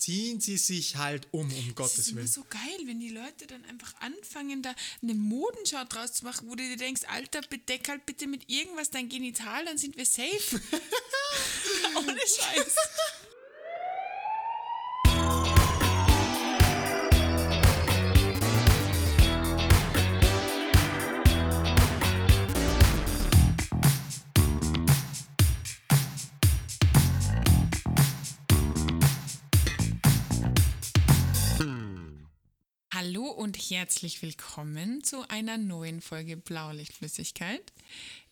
ziehen Sie sich halt um, um Das ist Gottes immer Willen. so geil, wenn die Leute dann einfach anfangen, da eine Modenschau draus zu machen, wo du dir denkst, Alter, bedeck halt bitte mit irgendwas dein Genital, dann sind wir safe. Ohne Scheiß. Hallo und herzlich willkommen zu einer neuen Folge Blaulichtflüssigkeit.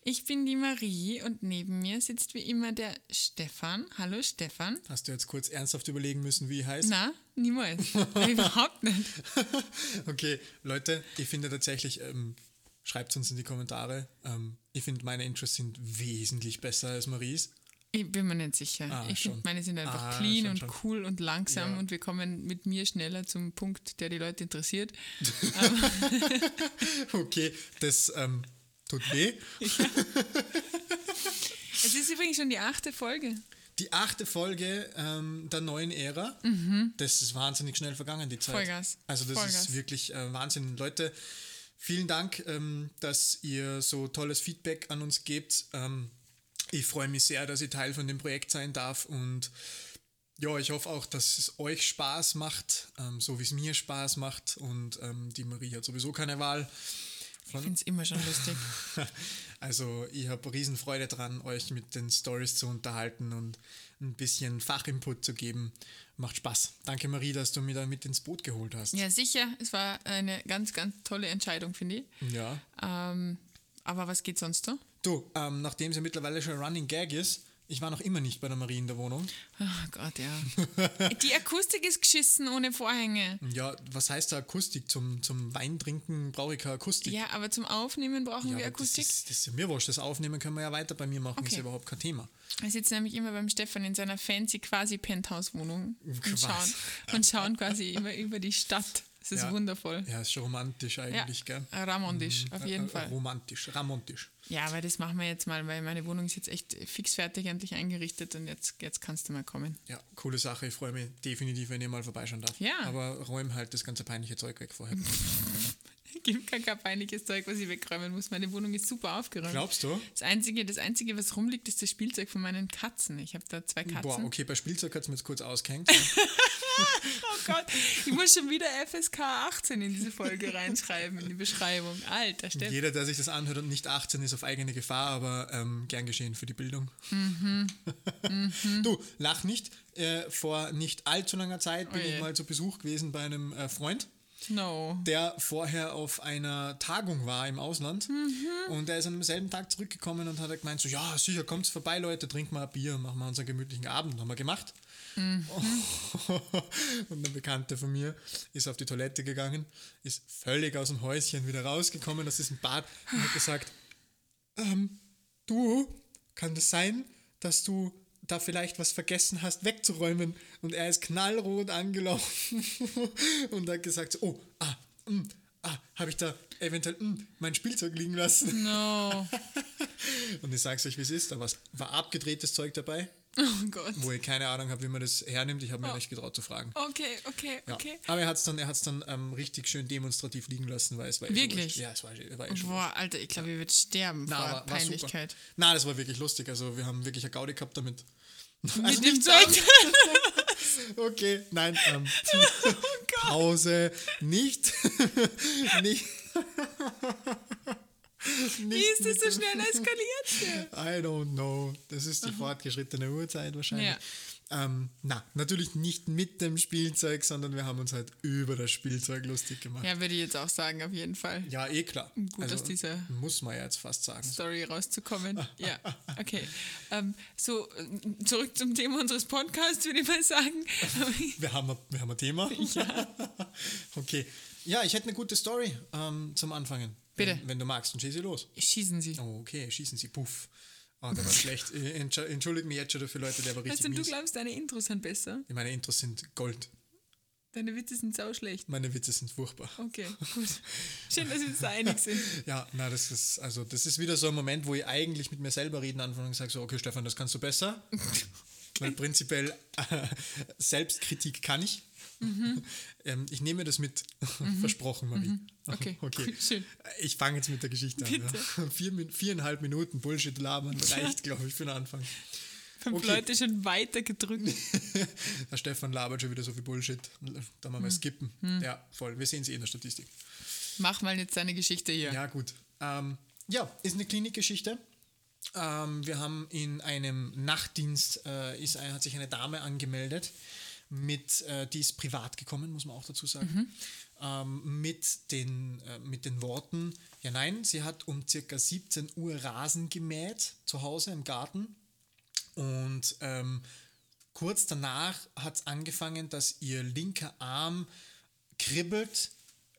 Ich bin die Marie und neben mir sitzt wie immer der Stefan. Hallo Stefan. Hast du jetzt kurz ernsthaft überlegen müssen, wie ich heiße? Na, niemals. Überhaupt nicht. Okay, Leute, ich finde tatsächlich, ähm, schreibt uns in die Kommentare. Ähm, ich finde, meine Intros sind wesentlich besser als Maries. Ich bin mir nicht sicher. Ah, ich finde, meine sind einfach Ah, clean schon, und schon. cool und langsam Ja. und wir kommen mit mir schneller zum Punkt, der die Leute interessiert. Okay, das ähm, tut weh. Es ist übrigens schon die achte Folge. Die achte Folge ähm, der neuen Ära. Das ist wahnsinnig schnell vergangen, die Zeit. Mhm. Vollgas. Also das Vollgas. ist wirklich äh, Wahnsinn. Leute, vielen Dank, ähm, dass ihr so tolles Feedback an uns gebt. Ähm, ich freue mich sehr, dass ich Teil von dem Projekt sein darf und ja, ich hoffe auch, dass es euch Spaß macht, ähm, so wie es mir Spaß macht. Und ähm, die Marie hat sowieso keine Wahl. Ich finde es immer schon lustig. Also ich habe Riesenfreude dran, euch mit den Stories zu unterhalten und ein bisschen Fachinput zu geben. Macht Spaß. Danke Marie, dass du mich da mit ins Boot geholt hast. Ja, sicher. Es war eine ganz, ganz tolle Entscheidung, finde ich. Ja. Ähm, aber was geht sonst da? Du, ähm, nachdem es ja mittlerweile schon ein Running Gag ist, ich war noch immer nicht bei der Marie in der Wohnung. Oh Gott, ja. Die Akustik ist geschissen ohne Vorhänge. Ja, was heißt da Akustik? Zum, zum Weintrinken brauche ich keine Akustik. Ja, aber zum Aufnehmen brauchen Ja, wir Akustik. Das ist, das ist mir wurscht. Das Aufnehmen können wir ja weiter bei mir machen, ist Okay. ja überhaupt kein Thema. Wir sitzen nämlich immer beim Stefan in seiner fancy quasi Penthouse-Wohnung und schauen, und schauen quasi immer über die Stadt. Es ist Ja. wundervoll. Ja, ist schon romantisch eigentlich, gell? Ramondisch, auf jeden Äh, Fall. Romantisch, ramontisch. Ja, aber das machen wir jetzt mal, weil meine Wohnung ist jetzt echt fix fertig endlich eingerichtet und jetzt, jetzt kannst du mal kommen. Ja, coole Sache. Ich freue mich definitiv, wenn ihr mal vorbeischauen darf. Ja. Aber räum halt das ganze peinliche Zeug weg vorher. Gibt kein, kein peinliches Zeug, was ich wegräumen muss. Meine Wohnung ist super aufgeräumt. Glaubst du? Das Einzige, das Einzige, was rumliegt, ist das Spielzeug von meinen Katzen. Ich habe da zwei Katzen. Boah, okay, bei Spielzeug hat es mir jetzt kurz ausgehängt. Oh Gott, ich muss schon wieder FSK 18 in diese Folge reinschreiben, in die Beschreibung. Alter, Steff. Jeder, der sich das anhört und nicht 18 ist, auf eigene Gefahr, aber ähm, gern geschehen für die Bildung. Mhm. Du, lach nicht. Äh, vor nicht allzu langer Zeit bin Oh ich mal zu Besuch gewesen bei einem äh, Freund. No. der vorher auf einer Tagung war im Ausland und der ist an demselben Tag zurückgekommen und hat gemeint, so ja, sicher, kommt vorbei, Leute, trinkt mal ein Bier, machen wir unseren gemütlichen Abend. Haben wir gemacht. und ein Bekannter von mir ist auf die Toilette gegangen, ist völlig aus dem Häuschen wieder rausgekommen aus diesem Bad und hat gesagt, ähm, du, kann das sein, dass du da vielleicht was vergessen hast wegzuräumen? Und er ist knallrot angelaufen und hat gesagt, so, oh, ah, mm, ah, habe ich da eventuell mm, mein Spielzeug liegen lassen? No. Und ich sag's euch, wie es ist, da war abgedrehtes Zeug dabei, Oh Gott. wo ich keine Ahnung habe, wie man das hernimmt. Ich habe mir nicht getraut zu fragen. Okay, okay, Ja. okay. Aber er hat es dann, er hat's dann ähm, richtig schön demonstrativ liegen lassen, weil es war eh Wirklich? Ja, es war, war eh schon Boah, Alter, ich glaube, ich würde sterben Na, vor war, war Peinlichkeit. Super. Na, das war wirklich lustig. Also wir haben wirklich eine Gaudi gehabt damit. Mit Also dem nicht Zeug. Okay, nein, ähm, Oh Pause, nicht, nicht, Wie ist das so schnell eskaliert? I don't know. Das ist die fortgeschrittene Uhrzeit wahrscheinlich. Ja. Ähm, na, natürlich nicht mit dem Spielzeug, sondern wir haben uns halt über das Spielzeug lustig gemacht. Ja, Ja, würde ich jetzt auch sagen, auf jeden Fall. eh klar. Gut, dass diese- Muss man ja jetzt fast sagen. Story rauszukommen. Ja, okay. Ähm, so, zurück zum Thema unseres Podcasts, würde ich mal sagen. Wir haben, ein- wir haben ein Thema. Ja. okay. Ja, ich hätte eine gute Story ähm, zum Anfangen. Bitte. Wenn, wenn du magst, dann schieß sie los. Schießen Sie. Okay, schießen sie. Puff. Oh, der war schlecht. Äh, entschu- Entschuldige mich jetzt schon dafür, Leute, der war richtig Weißt du, du mies. glaubst, deine Intros sind besser? Meine Intros sind Gold. Deine Witze sind sau schlecht. Meine Witze sind furchtbar. Okay, gut. Schön, dass wir uns da einig sind. Ja, na, das ist, also, das ist wieder so ein Moment, wo ich eigentlich mit mir selber reden anfange und sage so, okay, Stefan, das kannst du besser. Weil prinzipiell äh, Selbstkritik kann ich. ähm, ich nehme das mit. Versprochen, Marie. Okay, okay. schön. Ich fange jetzt mit der Geschichte an. Ja. Vier, viereinhalb Minuten Bullshit labern reicht, glaube ich, für den Anfang. Fünf Okay. Leute schon weiter gedrückt. Der Stefan labert schon wieder so viel Bullshit. Da mal mal skippen. Ja, voll. Wir sehen sie eh in der Statistik. Mach mal jetzt deine Geschichte hier. Ja, gut. Ähm, ja, ist eine Klinikgeschichte. Ähm, wir haben in einem Nachtdienst, äh, ist, hat sich eine Dame angemeldet, mit, äh, die ist privat gekommen, muss man auch dazu sagen, ähm, mit, den, äh, mit den Worten, ja nein, sie hat um circa 17 Uhr Rasen gemäht, zu Hause im Garten. Und ähm, kurz danach hat es angefangen, dass ihr linker Arm kribbelt,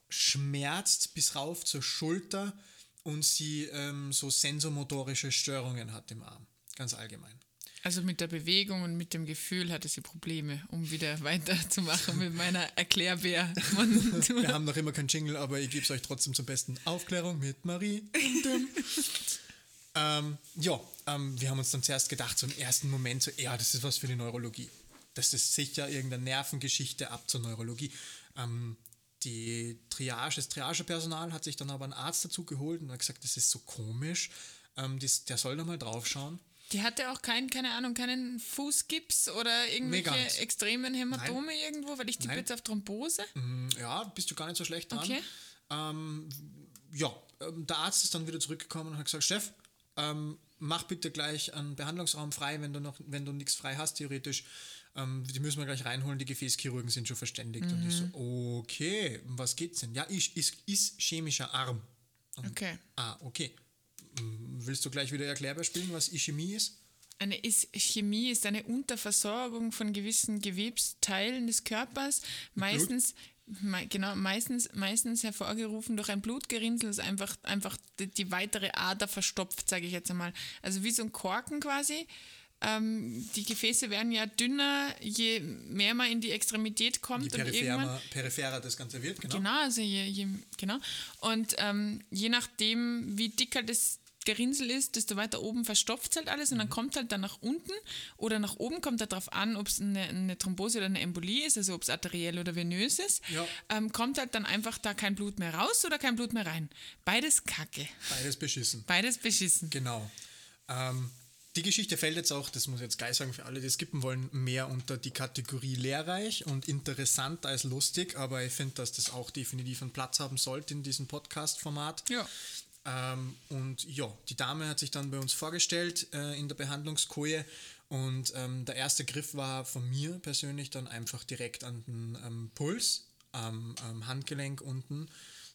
schmerzt bis rauf zur Schulter und sie ähm, so sensomotorische Störungen hat im Arm, ganz allgemein. Also mit der Bewegung und mit dem Gefühl hatte sie Probleme, um wieder weiterzumachen mit meiner Erklärbär. Wir haben noch immer keinen Jingle, aber ich gebe es euch trotzdem zum besten. Aufklärung mit Marie. Ähm, ja, ähm, wir haben uns dann zuerst gedacht, so im ersten Moment, so, ja, das ist was für die Neurologie. Das ist sicher irgendeine Nervengeschichte ab zur Neurologie. Ähm, die Triage, das Triagepersonal hat sich dann aber einen Arzt dazu geholt und hat gesagt, das ist so komisch. Ähm, das, der soll da mal drauf schauen. Die hatte auch keinen, keine Ahnung, keinen Fußgips oder Nee, irgendwelche nichts. extremen Hämatome irgendwo, weil ich tippe Nein. jetzt auf Thrombose. Mm, Ja, bist du gar nicht so schlecht dran. Okay. Ähm, ja, ähm, der Arzt ist dann wieder zurückgekommen und hat gesagt, Chef, ähm, mach bitte gleich einen Behandlungsraum frei, wenn du noch, wenn du nichts frei hast, theoretisch. Ähm, die müssen wir gleich reinholen, die Gefäßchirurgen sind schon verständigt. Und ich so, okay, um was geht's denn? Ja, ist, ist, ist chemischer Arm. Und, Okay. Ah, okay. Willst du gleich wieder erklärbar spielen, was Ischämie ist? Eine Ischämie ist eine Unterversorgung von gewissen Gewebsteilen des Körpers, meistens mei- genau meistens meistens hervorgerufen durch ein Blutgerinnsel, das einfach einfach die, die weitere Ader verstopft, sage ich jetzt einmal. Also wie so ein Korken quasi. Ähm, die Gefäße werden ja dünner, je mehr man in die Extremität kommt Je und irgendwann peripherer, peripherer das Ganze wird, genau. Genau, also je, je, genau. Und ähm, je nachdem, wie dicker das Gerinnsel ist, desto weiter oben verstopft halt alles und Mhm. dann kommt halt dann nach unten oder nach oben, kommt darauf an, ob es eine, eine Thrombose oder eine Embolie ist, also ob es arteriell oder venös ist, Ja. ähm, kommt halt dann einfach da kein Blut mehr raus oder kein Blut mehr rein. Beides kacke. Beides beschissen. Beides beschissen. Genau. Ähm, die Geschichte fällt jetzt auch, das muss ich jetzt gleich sagen für alle, die skippen wollen, mehr unter die Kategorie lehrreich und interessant als lustig, aber ich finde, dass das auch definitiv einen Platz haben sollte in diesem Podcast-Format. Ja. Ähm, und ja, die Dame hat sich dann bei uns vorgestellt äh, in der Behandlungskoje und ähm, der erste Griff war von mir persönlich dann einfach direkt an den ähm, Puls, am am Handgelenk unten.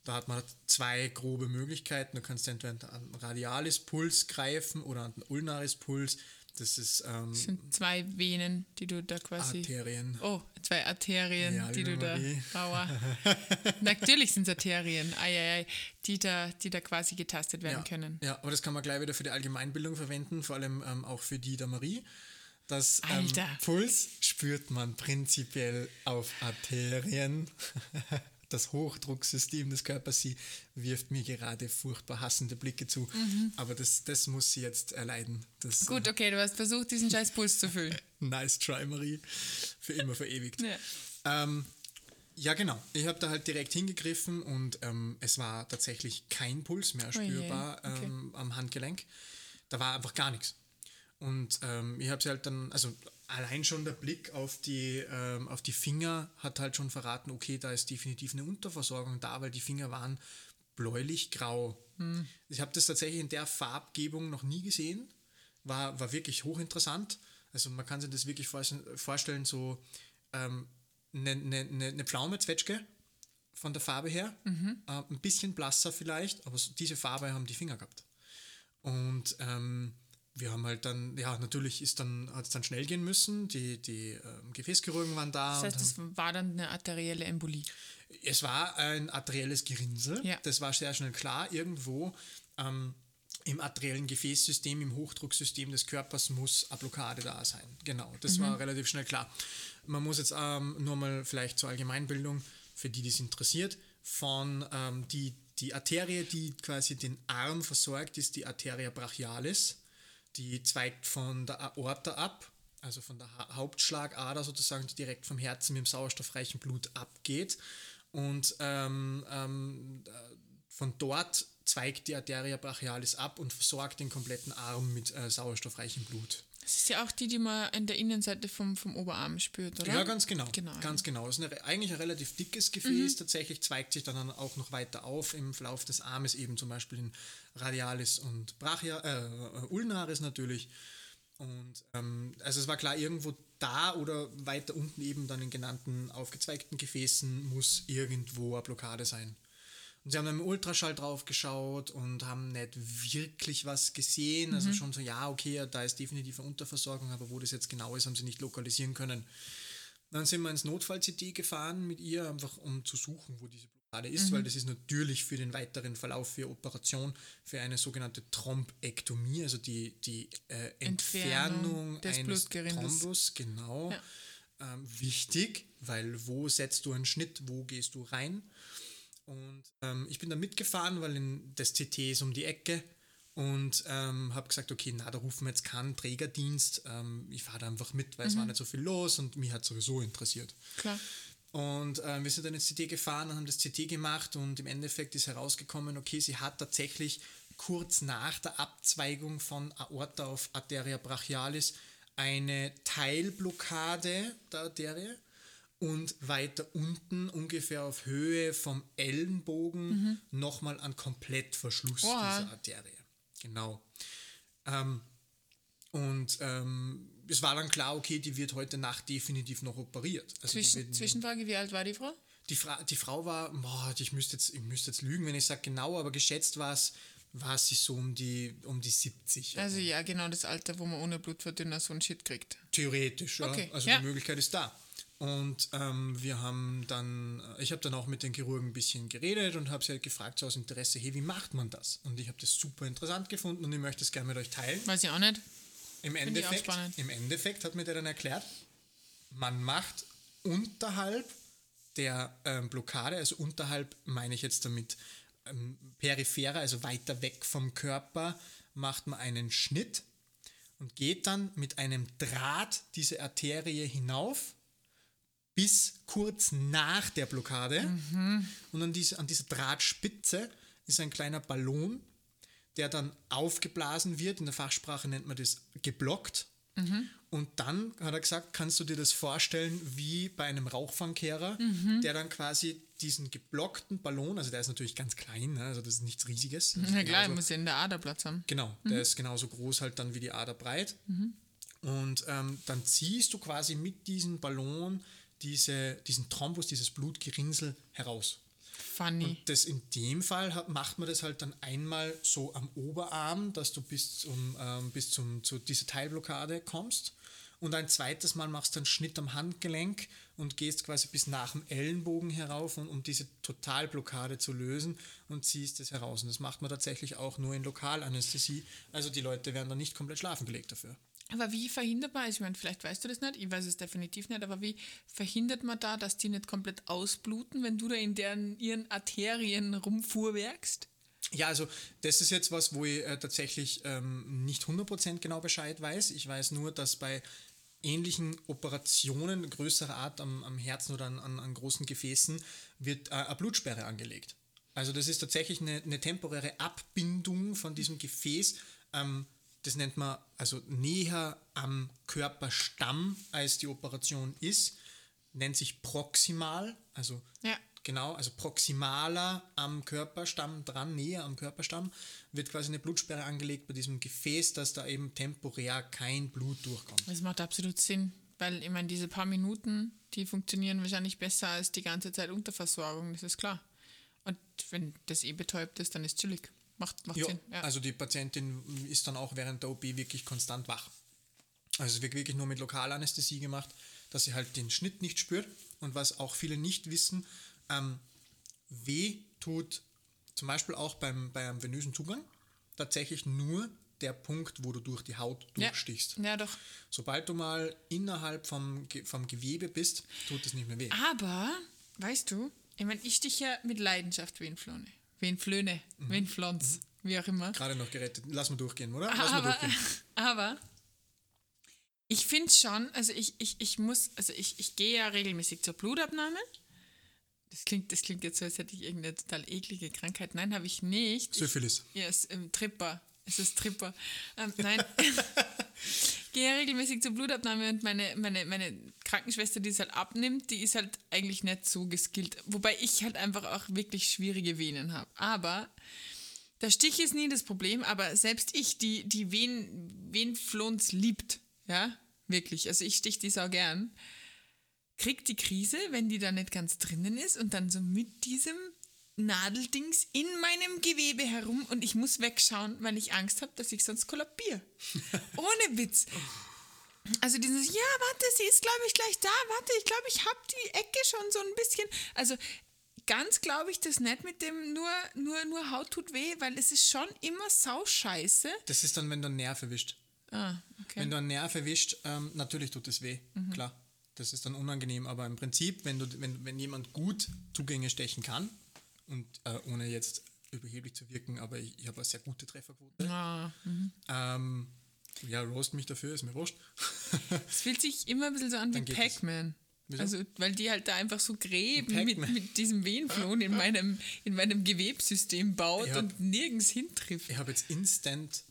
Da hat man zwei grobe Möglichkeiten. Du kannst entweder an den Radialis-Puls greifen oder an den Ulnaris-Puls. Das ist ähm, Das sind zwei Venen, die du da quasi. Arterien. Oh, zwei Arterien, Ja, die du da. Marie. Aua. Natürlich sind es Arterien, ei, ei, ei, die, da, die da quasi getastet werden ja, können. Ja, aber das kann man gleich wieder für die Allgemeinbildung verwenden, vor allem ähm, auch für die der Marie. Das ähm. Puls spürt man prinzipiell auf Arterien. Das Hochdrucksystem des Körpers, sie wirft mir gerade furchtbar hassende Blicke zu. Aber das, das muss sie jetzt erleiden. Das, Mhm. Gut, okay, du hast versucht, diesen scheiß Puls zu füllen. Äh, nice try, Marie. Für immer verewigt. Ja. Ähm, ja, genau. Ich habe da halt direkt hingegriffen und ähm, es war tatsächlich kein Puls mehr spürbar okay. ähm, am Handgelenk. Da war einfach gar nichts. Und ähm, ich habe sie halt dann, also allein schon der Blick auf die, ähm, auf die Finger hat halt schon verraten, okay, da ist definitiv eine Unterversorgung da, weil die Finger waren bläulich-grau. Hm. Ich habe das tatsächlich in der Farbgebung noch nie gesehen. War, war wirklich hochinteressant. Also man kann sich das wirklich vorstellen, so ähm, eine, eine, eine eine Pflaume-Zwetschge von der Farbe her. Mhm. Äh, ein bisschen blasser vielleicht, aber so diese Farbe haben die Finger gehabt. Und ähm, wir haben halt dann, ja, natürlich ist dann, hat es dann schnell gehen müssen. Die, die ähm, Gefäßchirurgen waren da. Das heißt, es war dann eine arterielle Embolie. es war ein arterielles Gerinnsel. Ja. Das war sehr schnell klar. Irgendwo ähm, im arteriellen Gefäßsystem, im Hochdrucksystem des Körpers muss eine Blockade da sein. Genau, das war relativ schnell klar. Man muss jetzt ähm, nur mal vielleicht zur Allgemeinbildung, für die, die es interessiert, von ähm, die, die Arterie, die quasi den Arm versorgt, ist die Arteria brachialis. Die zweigt von der Aorta ab. also von der ha Hauptschlagader sozusagen, die direkt vom Herzen mit dem sauerstoffreichen Blut abgeht. Und ähm, ähm, von dort zweigt die Arteria brachialis ab und versorgt den kompletten Arm mit äh, sauerstoffreichem Blut. Das ist ja auch die, die man in der Innenseite vom, vom Oberarm spürt, oder? Ja, ganz genau. Genau, Ganz genau. Es ist eine, eigentlich ein relativ dickes Gefäß. Tatsächlich zweigt sich dann auch noch weiter auf im Verlauf des Armes, eben zum Beispiel in Radialis und Brachia, äh, Ulnaris natürlich. Und ähm, also es war klar, irgendwo da oder weiter unten eben dann in genannten aufgezweigten Gefäßen muss irgendwo eine Blockade sein. Und sie haben dann im Ultraschall drauf geschaut und haben nicht wirklich was gesehen. Also schon so, ja, okay, da ist definitiv eine Unterversorgung, aber wo das jetzt genau ist, haben sie nicht lokalisieren können. Dann sind wir ins Notfall-CT gefahren mit ihr, einfach um zu suchen, wo diese Blockade ist, weil das ist natürlich für den weiteren Verlauf für Operation für eine sogenannte Thrombektomie, also die, die äh, Entfernung Entfernung des eines. Thrombus, genau. Ja. Ähm, wichtig, weil wo setzt du einen Schnitt, wo gehst du rein? Und ähm, ich bin da mitgefahren, weil in, das CT ist um die Ecke und ähm, habe gesagt, okay, na, da rufen wir jetzt keinen Trägerdienst. Ähm, ich fahre da einfach mit, weil es war nicht so viel los und mich hat sowieso interessiert. Klar. Und ähm, wir sind dann ins CT gefahren und haben das CT gemacht und im Endeffekt ist herausgekommen, okay, sie hat tatsächlich kurz nach der Abzweigung von Aorta auf Arteria brachialis eine Teilblockade der Arterie und weiter unten ungefähr auf Höhe vom Ellenbogen nochmal einen Komplettverschluss Oha. dieser Arterie. Genau. Ähm, und ähm, es war dann klar, okay, die wird heute Nacht definitiv noch operiert. Also Zwischen, wird- Zwischenfrage, wie alt war die Frau? die, Fra die Frau war, boah, ich müsste jetzt, ich müsste jetzt lügen, wenn ich sage genau, aber geschätzt war es, war sie so um die, um die 70. Also ja, genau das Alter, wo man ohne Blutverdünner so einen Shit kriegt. Theoretisch, ja. Okay, Also ja. die Möglichkeit ist da. Und ähm, wir haben dann, ich habe dann auch mit den Chirurgen ein bisschen geredet und habe sie halt gefragt, so aus Interesse, hey, wie macht man das? Und ich habe das super interessant gefunden und ich möchte es gerne mit euch teilen. Weiß ich auch nicht. Im auch Endeffekt, spannend. Im Endeffekt hat mir der dann erklärt, man macht unterhalb der ähm, Blockade, also unterhalb meine ich jetzt damit ähm, peripherer, also weiter weg vom Körper, macht man einen Schnitt und geht dann mit einem Draht diese Arterie hinauf bis kurz nach der Blockade. Und an, diese, an dieser Drahtspitze ist ein kleiner Ballon, der dann aufgeblasen wird. In der Fachsprache nennt man das geblockt. Und dann hat er gesagt, kannst du dir das vorstellen wie bei einem Rauchfangkehrer, der dann quasi diesen geblockten Ballon, also der ist natürlich ganz klein, ne, also das ist nichts Riesiges. Na klar, genauso- muss ja in der Ader Platz haben. Genau, der ist genauso groß halt dann wie die Ader breit. Und ähm, dann ziehst du quasi mit diesem Ballon diese, diesen Thrombus, dieses Blutgerinnsel heraus. Funny. Und das in dem Fall hat, macht man das halt dann einmal so am Oberarm, dass du bis zum, ähm, bis zum, zu dieser Teilblockade kommst. Und ein zweites Mal machst du einen Schnitt am Handgelenk und gehst quasi bis nach dem Ellenbogen herauf, um, um diese Totalblockade zu lösen und ziehst es heraus. Und das macht man tatsächlich auch nur in Lokalanästhesie. Also die Leute werden dann nicht komplett schlafen gelegt dafür. Aber wie verhindert man, also ich meine, vielleicht weißt du das nicht, ich weiß es definitiv nicht, aber wie verhindert man da, dass die nicht komplett ausbluten, wenn du da in deren, ihren Arterien rumfuhrwerkst? Ja, also das ist jetzt was, wo ich äh, tatsächlich ähm, nicht 100% genau Bescheid weiß. Ich weiß nur, dass bei ähnlichen Operationen größerer Art am, am Herzen oder an, an, an großen Gefäßen wird äh, eine Blutsperre angelegt. Also das ist tatsächlich eine, eine temporäre Abbindung von diesem Gefäß. Ähm, das nennt man also näher am Körperstamm, als die Operation ist. Nennt sich proximal, also Ja. Genau, also proximaler am Körperstamm dran, näher am Körperstamm, wird quasi eine Blutsperre angelegt bei diesem Gefäß, dass da eben temporär kein Blut durchkommt. Das macht absolut Sinn, weil ich meine, diese paar Minuten, die funktionieren wahrscheinlich besser als die ganze Zeit Unterversorgung, das ist klar. Und wenn das eh betäubt ist, dann ist chillig. Macht, macht Ja, Sinn. Ja. also die Patientin ist dann auch während der OP wirklich konstant wach. Also es wird wirklich nur mit Lokalanästhesie gemacht, dass sie halt den Schnitt nicht spürt. Und was auch viele nicht wissen, ähm, weh tut zum Beispiel auch beim, bei einem venösen Zugang tatsächlich nur der Punkt, wo du durch die Haut ja. durchstichst. ja, doch. Sobald du mal innerhalb vom, vom Gewebe bist, tut es nicht mehr weh. Aber, weißt du, ich meine, ich stich ja mit Leidenschaft Venflone. Venflöne, Mhm. Venflons, wie auch immer. Gerade noch gerettet. Lass mal durchgehen, oder? Lass mal Aber, durchgehen. aber Ich finde schon, also ich, ich, ich muss, also ich, ich gehe ja regelmäßig zur Blutabnahme. Das klingt, das klingt jetzt so, als hätte ich irgendeine total eklige Krankheit. Nein, habe ich nicht. Syphilis. Ja, es ist ähm, Tripper. Es ist Tripper. Ähm, nein. gehe regelmäßig zur Blutabnahme und meine, meine, meine Krankenschwester, die es halt abnimmt, die ist halt eigentlich nicht so geskillt. Wobei ich halt einfach auch wirklich schwierige Venen habe. Aber der Stich ist nie das Problem, aber selbst ich, die, die Ven, Venflons liebt, ja, wirklich, also ich stich die sau gern, kriegt die Krise, wenn die da nicht ganz drinnen ist und dann so mit diesem Nadeldings in meinem Gewebe herum und ich muss wegschauen, weil ich Angst habe, dass ich sonst kollabiere. Ohne Witz. Also dieses, ja, warte, sie ist, glaube ich, gleich da, warte, ich glaube, ich habe die Ecke schon so ein bisschen. Also ganz glaube ich das nicht mit dem nur, nur, nur Haut tut weh, weil es ist schon immer sauscheiße. Das ist dann, wenn du einen Nerv erwischt. Ah, okay. Wenn du einen Nerv erwischt, ähm, natürlich tut es weh, Mhm. klar. Das ist dann unangenehm, aber im Prinzip, wenn, du, wenn, wenn jemand gut Zugänge stechen kann, und äh, ohne jetzt überheblich zu wirken, aber ich, ich habe eine sehr gute Trefferquote. Ah, mhm. Ähm, ja, roast mich dafür, ist mir wurscht. Es fühlt sich immer ein bisschen so an wie. Pac-Man. Also, weil die halt da einfach so Gräben mit, mit diesem Venenflon in meinem, in meinem Gewebssystem baut Ja. und nirgends hintrifft. ich habe jetzt instant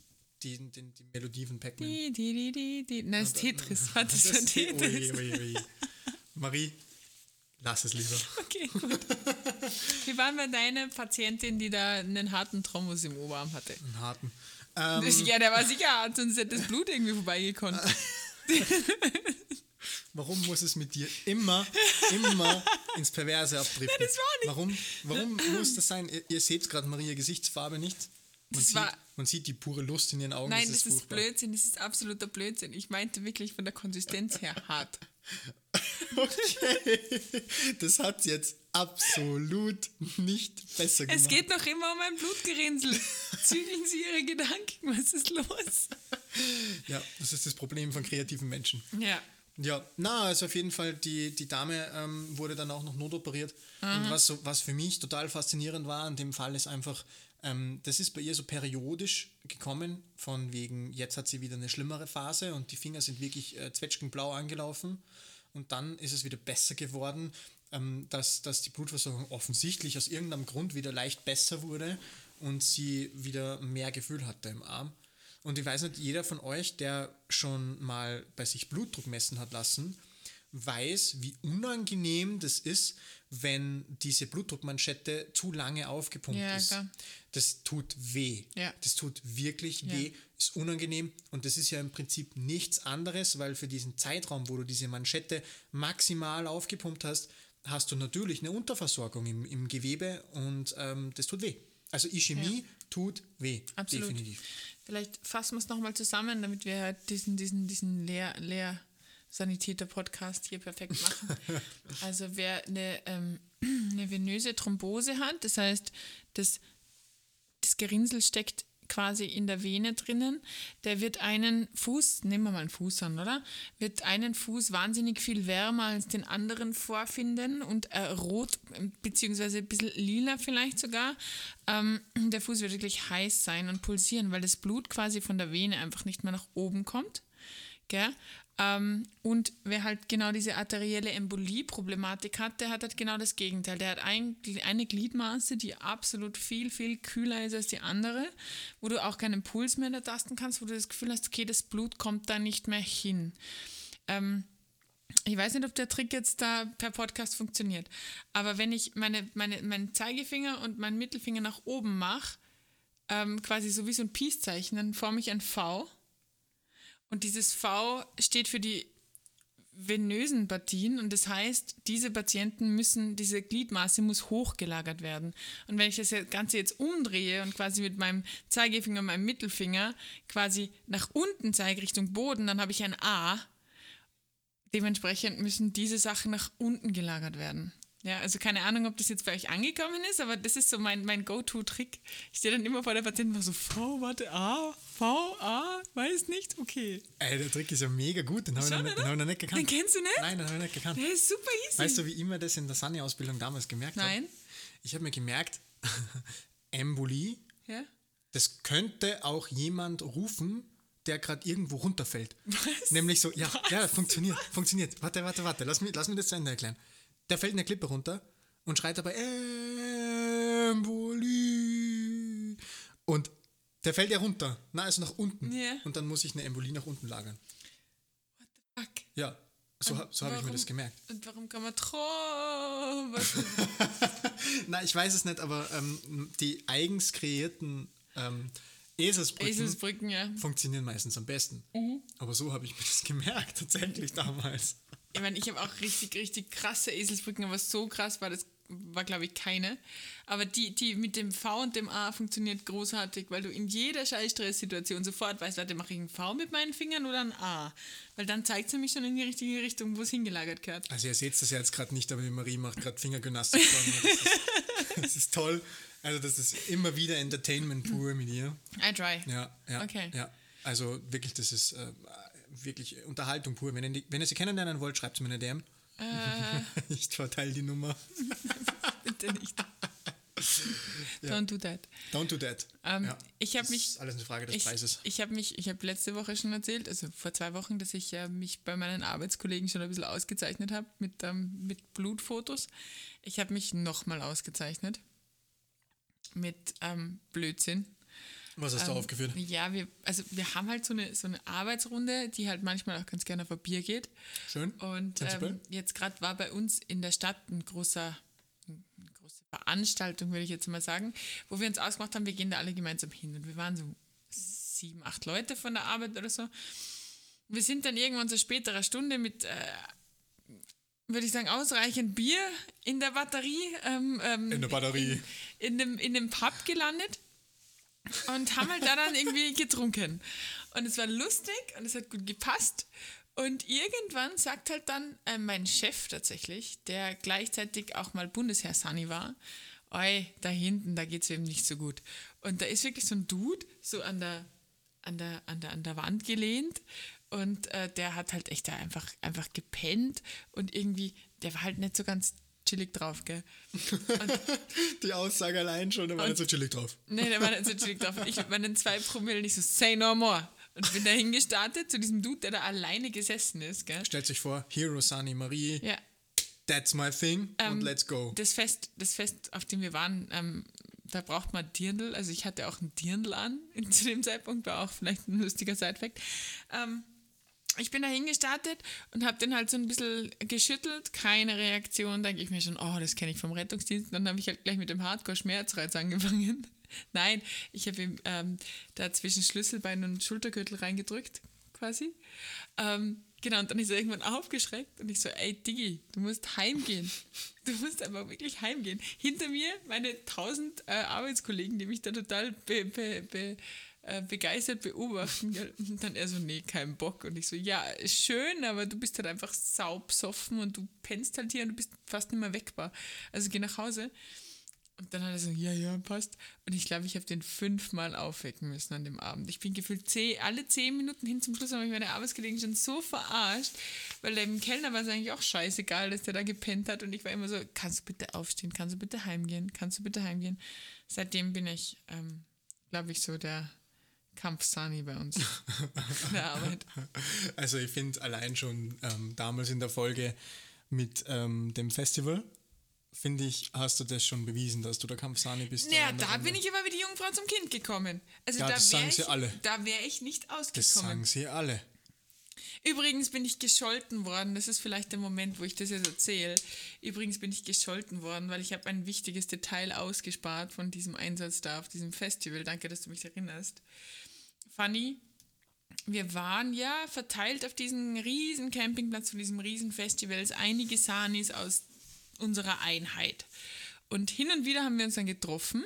die, die, die Melodie von Pac-Man. Nein, das ist Tetris. Das ist Tetris. ui, ui, ui. Marie, lass es lieber. Okay, gut. Wie war bei deiner Patientin, die da einen harten Thrombus im Oberarm hatte? Einen harten. Ähm, ja, der war sicher hart, sonst hätte das Blut irgendwie vorbeigekonnt. warum muss es mit dir immer, immer ins Perverse abdriften? das war nicht- Warum, warum muss das sein? Ihr, ihr seht gerade Maria Gesichtsfarbe nicht. Man, Das sieht, man sieht die pure Lust in ihren Augen. Nein, das ist furchtbar. Blödsinn, das ist absoluter Blödsinn. Ich meinte wirklich von der Konsistenz her hart. Okay. Das hat jetzt absolut nicht besser gemacht. Es geht noch immer um ein Blutgerinnsel. Zügeln Sie Ihre Gedanken, was ist los? Ja, das ist das Problem von kreativen Menschen. Ja. Ja, na, also auf jeden Fall, die, die Dame ähm, wurde dann auch noch notoperiert. Und was, so, was für mich total faszinierend war an dem Fall ist einfach, ähm, das ist bei ihr so periodisch gekommen, von wegen, jetzt hat sie wieder eine schlimmere Phase und die Finger sind wirklich äh, zwetschgenblau angelaufen. Und dann ist es wieder besser geworden, ähm, dass, dass die Blutversorgung offensichtlich aus irgendeinem Grund wieder leicht besser wurde und sie wieder mehr Gefühl hatte im Arm. Und ich weiß nicht, jeder von euch, der schon mal bei sich Blutdruck messen hat lassen, weiß, wie unangenehm das ist, wenn diese Blutdruckmanschette zu lange aufgepumpt Ja, ist. klar. Das tut weh. Ja. Das tut wirklich Ja. weh, ist unangenehm und das ist ja im Prinzip nichts anderes, weil für diesen Zeitraum, wo du diese Manschette maximal aufgepumpt hast, hast du natürlich eine Unterversorgung im, im Gewebe und ähm, das tut weh. Also Ischämie tut weh, Absolut. definitiv. Vielleicht fassen wir es nochmal zusammen, damit wir halt diesen, diesen, diesen Lehr, Lehr Sanitäter-Podcast hier perfekt machen. also wer eine, ähm, eine venöse Thrombose hat, das heißt, das, das Gerinnsel steckt quasi in der Vene drinnen, der wird einen Fuß, nehmen wir mal einen Fuß an, oder? Wird einen Fuß wahnsinnig viel wärmer als den anderen vorfinden und äh, rot, äh, beziehungsweise ein bisschen lila vielleicht sogar. Ähm, der Fuß wird wirklich heiß sein und pulsieren, weil das Blut quasi von der Vene einfach nicht mehr nach oben kommt. Gell? Ähm, und wer halt genau diese arterielle Embolie-Problematik hat, der hat halt genau das Gegenteil. Der hat ein, eine Gliedmaße, die absolut viel, viel kühler ist als die andere, wo du auch keinen Puls mehr ertasten kannst, wo du das Gefühl hast, okay, das Blut kommt da nicht mehr hin. Ähm, ich weiß nicht, ob der Trick jetzt da per Podcast funktioniert, aber wenn ich meine, meine, meinen Zeigefinger und meinen Mittelfinger nach oben mache, ähm, quasi so wie so ein Peace-Zeichen, dann forme ich ein V. Und dieses V steht für die venösen Partien und das heißt, diese Patienten müssen, diese Gliedmaße muss hochgelagert werden. Und wenn ich das Ganze jetzt umdrehe und quasi mit meinem Zeigefinger und meinem Mittelfinger quasi nach unten zeige Richtung Boden, dann habe ich ein A. Dementsprechend müssen diese Sachen nach unten gelagert werden. Ja, also keine Ahnung, ob das jetzt bei euch angekommen ist, aber das ist so mein, mein Go-To-Trick. Ich stehe dann immer vor der Patientin und so, V, warte, A, V, A, weiß nicht, okay. Ey, der Trick ist ja mega gut, den habe ich, noch nicht- den hab ich noch nicht gekannt. Den kennst du nicht? Nein, den habe ich nicht gekannt. Der ist super easy. Weißt du, wie ich mir das in der Sani-Ausbildung damals gemerkt habe? Nein. Ich habe mir gemerkt, Embolie, Ja? das könnte auch jemand rufen, der gerade irgendwo runterfällt. Nämlich so, ja, ja, funktioniert, funktioniert. Warte, warte, warte, lass mich, lass mich das zu Ende erklären. Der fällt eine Klippe runter und schreit dabei Embolie. Und der fällt ja runter, na, also nach unten. Ja. Und dann muss ich eine Embolie nach unten lagern. Fuck. Ja, so, so habe ich mir das gemerkt. Und warum kann man was Na, ich weiß es nicht, aber ähm, die eigens kreierten ähm, Eselsbrücken, Eselsbrücken, ja. funktionieren meistens am besten. Aber so habe ich mir das gemerkt, tatsächlich damals. Ich meine, ich habe auch richtig, richtig krasse Eselsbrücken, aber so krass war das, war glaube ich keine. Aber die, die mit dem V und dem A funktioniert großartig, weil du in jeder Scheißstresssituation sofort weißt, warte, mache ich ein V mit meinen Fingern oder ein A? Weil dann zeigt es nämlich schon in die richtige Richtung, wo es hingelagert gehört. Also ihr seht das ja jetzt gerade nicht, aber die Marie macht gerade Fingergymnastik vor mir. Das ist, das ist toll. Also das ist immer wieder Entertainment pur mit ihr. I try. Ja, ja. Okay. Ja. Also wirklich, das ist äh, wirklich Unterhaltung pur. Wenn ihr, wenn ihr sie kennenlernen wollt, schreibt sie mir eine DM. Äh, Ich verteile die Nummer. bitte nicht. Don't do that. Don't do that. Ähm, ja. ich habe mich ist alles eine Frage des Ich, Preises. ich habe mich, ich habe letzte Woche schon erzählt, also vor zwei Wochen, dass ich äh, mich bei meinen Arbeitskollegen schon ein bisschen ausgezeichnet habe mit, ähm, mit Blutfotos. Ich habe mich nochmal ausgezeichnet mit ähm, Blödsinn. Was hast du Ähm, aufgeführt? Ja, wir, also wir haben halt so eine, so eine Arbeitsrunde, die halt manchmal auch ganz gerne auf ein Bier geht. Schön. Und ähm, jetzt gerade war bei uns in der Stadt ein großer, eine große Veranstaltung, würde ich jetzt mal sagen, wo wir uns ausgemacht haben, wir gehen da alle gemeinsam hin. Und wir waren so sieben, acht Leute von der Arbeit oder so. Wir sind dann irgendwann zu späterer Stunde mit, äh, würde ich sagen, ausreichend Bier in der Batterie. Ähm, ähm, In der Batterie. In, in, dem, in dem Pub gelandet und haben halt da dann irgendwie getrunken. Und es war lustig und es hat gut gepasst. Und irgendwann sagt halt dann äh, mein Chef tatsächlich, der gleichzeitig auch mal Bundesheer Sani war, oi, da hinten, da geht es ihm nicht so gut. Und da ist wirklich so ein Dude so an der, an der, an der, an der Wand gelehnt und äh, der hat halt echt da einfach, einfach gepennt und irgendwie, der war halt nicht so ganz chillig drauf, gell. Die Aussage allein schon, da war nicht so chillig drauf. Nee, der war nicht so chillig drauf. Ich bei den zwei Promille nicht so, say no more. Und bin da hingestartet zu diesem Dude, der da alleine gesessen ist, gell. Stellt sich vor, Hero Sunny Marie, Ja. that's my thing Ähm, und let's go. Das Fest, das Fest, auf dem wir waren, ähm, da braucht man Dirndl. Also ich hatte auch ein Dirndl an zu dem Zeitpunkt, war auch vielleicht ein lustiger Sidefact. Ähm, ich bin da hingestartet und habe den halt so ein bisschen geschüttelt, keine Reaktion. Denke ich mir schon, oh, das kenne ich vom Rettungsdienst. Dann habe ich halt gleich mit dem Hardcore-Schmerzreiz angefangen. Nein, ich habe ihm ähm, da zwischen Schlüsselbein und Schultergürtel reingedrückt, quasi. Ähm, genau, und dann ist er irgendwann aufgeschreckt und ich so, ey Diggi, du musst heimgehen. Du musst einfach wirklich heimgehen. Hinter mir meine tausend äh, Arbeitskollegen, die mich da total be, be, be, äh, begeistert beobachten. Und dann er so, nee, kein Bock. Und ich so, ja, schön, aber du bist halt einfach saubsoffen und du pennst halt hier und du bist fast nicht mehr weckbar. Also geh nach Hause. Und dann hat er so, ja, ja, passt. Und ich glaube, ich habe den fünfmal aufwecken müssen an dem Abend. Ich bin gefühlt zehn, alle zehn Minuten hin zum Schluss, habe ich meine Arbeitskollegen schon so verarscht, weil dem Kellner war es eigentlich auch scheißegal, dass der da gepennt hat. Und ich war immer so, kannst du bitte aufstehen, kannst du bitte heimgehen, kannst du bitte heimgehen. Seitdem bin ich, ähm, glaube ich, so der Kampfsani bei uns in der Arbeit. Also ich finde allein schon ähm, damals in der Folge mit ähm, dem Festival, finde ich, hast du das schon bewiesen, dass du der Kampfsani bist. Ja, da Runde. bin ich aber wie die Jungfrau zum Kind gekommen. Also Ja, da das sagen ich, sie alle. Da wäre ich nicht Das ausgekommen. sagen sie alle. Übrigens bin ich gescholten worden. Das ist vielleicht der Moment, wo ich das jetzt erzähle. Übrigens bin ich gescholten worden, weil ich habe ein wichtiges Detail ausgespart von diesem Einsatz da auf diesem Festival. Danke, dass du mich erinnerst. Fanny, wir waren ja verteilt auf diesem riesen Campingplatz von diesem riesen Festivals einige Sanis aus unserer Einheit. Und hin und wieder haben wir uns dann getroffen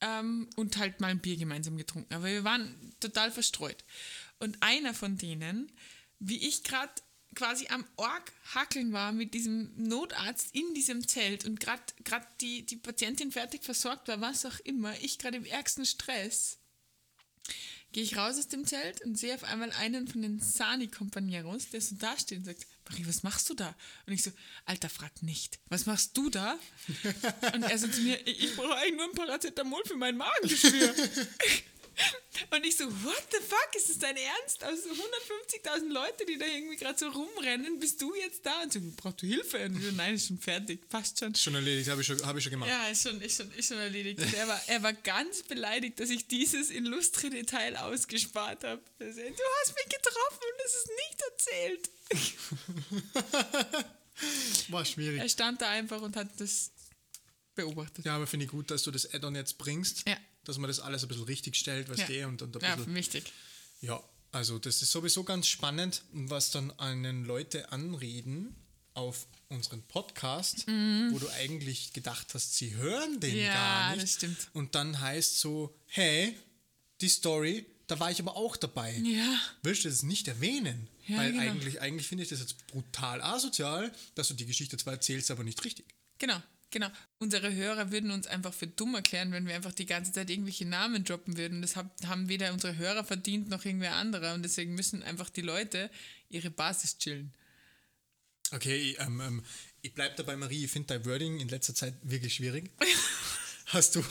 ähm, und halt mal ein Bier gemeinsam getrunken. Aber wir waren total verstreut. Und einer von denen, wie ich gerade quasi am Org hackeln war mit diesem Notarzt in diesem Zelt und gerade die, die Patientin fertig versorgt war, was auch immer, ich gerade im ärgsten Stress, gehe ich raus aus dem Zelt und sehe auf einmal einen von den Sani-Kompaneros, der so da steht und sagt, Marie, was machst du da? Und ich so, Alter, frag nicht, was machst du da? Und er so zu mir, ich, ich brauche eigentlich nur ein Paracetamol für mein Magengeschwür. Und ich so, what the fuck, ist das dein Ernst? Aus so 150.000 Leute, die da irgendwie gerade so rumrennen, bist du jetzt da? Und so, brauchst du Hilfe? Und ich so, nein, ist schon fertig, passt schon. Schon erledigt, habe ich, schon- hab ich schon gemacht. Ja, ist schon, ist schon, ist schon erledigt. Und er war, er war ganz beleidigt, dass ich dieses illustre Detail ausgespart habe. Du hast mich getroffen und es ist nicht erzählt. War schwierig. Er stand da einfach und hat das beobachtet. Ja, aber finde ich gut, dass du das Add-on jetzt bringst. Ja. Dass man das alles ein bisschen richtig stellt, was Ja. der und, und ein Ja, bisschen. wichtig. Ja, also das ist sowieso ganz spannend, was dann einen Leute anreden auf unseren Podcast, wo du eigentlich gedacht hast, sie hören den Mhm. Ja, gar nicht. das stimmt. Und dann heißt so, hey, die Story, da war ich aber auch dabei. Ja. Willst du das nicht erwähnen? Ja, Weil genau. eigentlich, eigentlich finde ich das jetzt brutal asozial, dass du die Geschichte zwar erzählst, aber nicht richtig. Genau, genau. Unsere Hörer würden uns einfach für dumm erklären, wenn wir einfach die ganze Zeit irgendwelche Namen droppen würden. Das hab, haben weder unsere Hörer verdient noch irgendwer anderer. Und deswegen müssen einfach die Leute ihre Basis chillen. Okay, ich, ähm, ähm, ich bleib dabei, Marie. Ich finde dein Wording in letzter Zeit wirklich schwierig. hast, du,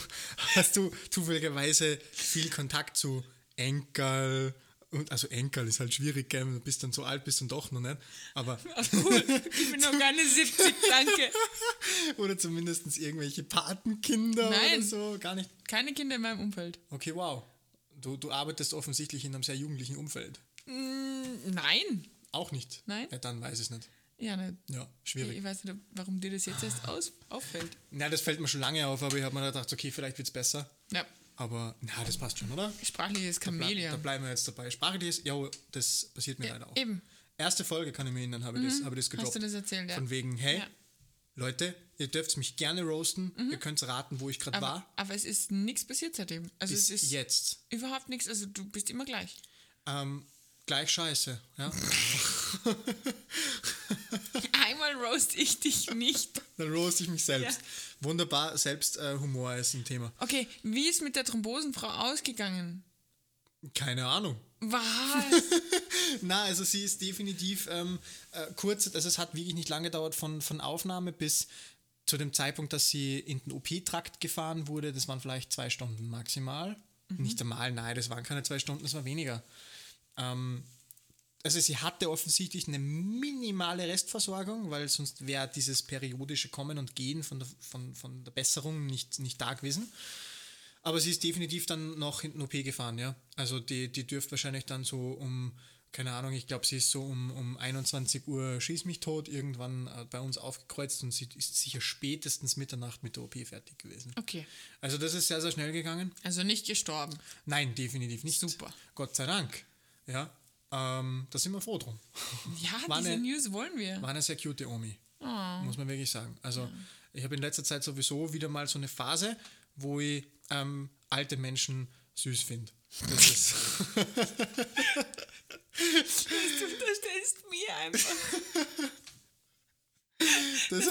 hast du zufälligerweise viel Kontakt zu Enkel? Und, also Enkel ist halt schwierig, gell? Du bist dann so alt, bist du doch noch nicht. Aber, Ach cool, ich bin noch keine 70, danke. oder zumindest irgendwelche Patenkinder Nein. oder so. Gar nicht. Keine Kinder in meinem Umfeld. Okay, wow. Du, du arbeitest offensichtlich in einem sehr jugendlichen Umfeld. Mm, Nein. Auch nicht. Nein? Ja, dann weiß ich es nicht. Ja, ne, Ja, schwierig. ich weiß nicht, warum dir das jetzt erst aus, auffällt. Na, das fällt mir schon lange auf, aber ich habe mir gedacht, okay, vielleicht wird es besser. Ja, Aber na, das passt schon, oder? sprachliches bleib, da Chamäleon. bleiben wir jetzt dabei. Sprachliches, ja, das passiert mir leider auch. Eben. Erste Folge kann ich mir erinnern, habe ich, das, habe ich das gedroppt. Hast du das erzählt, ja. Von wegen, hey, Ja. Leute, ihr dürft mich gerne roasten. Ihr könnt raten, wo ich gerade war. aber es ist nichts passiert seitdem. Also Bis es ist jetzt. überhaupt nichts. Also du bist immer gleich. Ähm, gleich scheiße, ja. Einmal roast ich dich nicht. Dann roast ich mich selbst. Ja. Wunderbar, selbst äh, Humor ist ein Thema. Okay, wie ist mit der Thrombosenfrau ausgegangen? Keine Ahnung. Was? Na, also sie ist definitiv ähm, äh, kurz, also es hat wirklich nicht lange gedauert von, von Aufnahme bis zu dem Zeitpunkt, dass sie in den OP-Trakt gefahren wurde. Das waren vielleicht zwei Stunden maximal. Nicht einmal, nein, das waren keine zwei Stunden, das war weniger. Ähm, also sie hatte offensichtlich eine minimale Restversorgung, weil sonst wäre dieses periodische Kommen und Gehen von der, von, von der Besserung nicht, nicht da gewesen. Aber sie ist definitiv dann noch in den OP gefahren, ja. Also die, die dürfte wahrscheinlich dann so um, keine Ahnung, ich glaube, sie ist so um, um 21 Uhr schieß mich tot irgendwann äh, bei uns aufgekreuzt und sie ist sicher spätestens Mitternacht mit der OP fertig gewesen. Okay, Also das ist sehr, sehr schnell gegangen. also nicht gestorben. Nein, definitiv nicht. Super. Gott sei Dank. Ja, ähm, da sind wir froh drum. Ja, War diese eine- News wollen wir. War eine sehr cute Omi. Oh. Muss man wirklich sagen. Also ich habe in letzter Zeit sowieso wieder mal so eine Phase, wo ich ähm, alte Menschen süß finde. Das ist Du unterstellst mir einfach. das,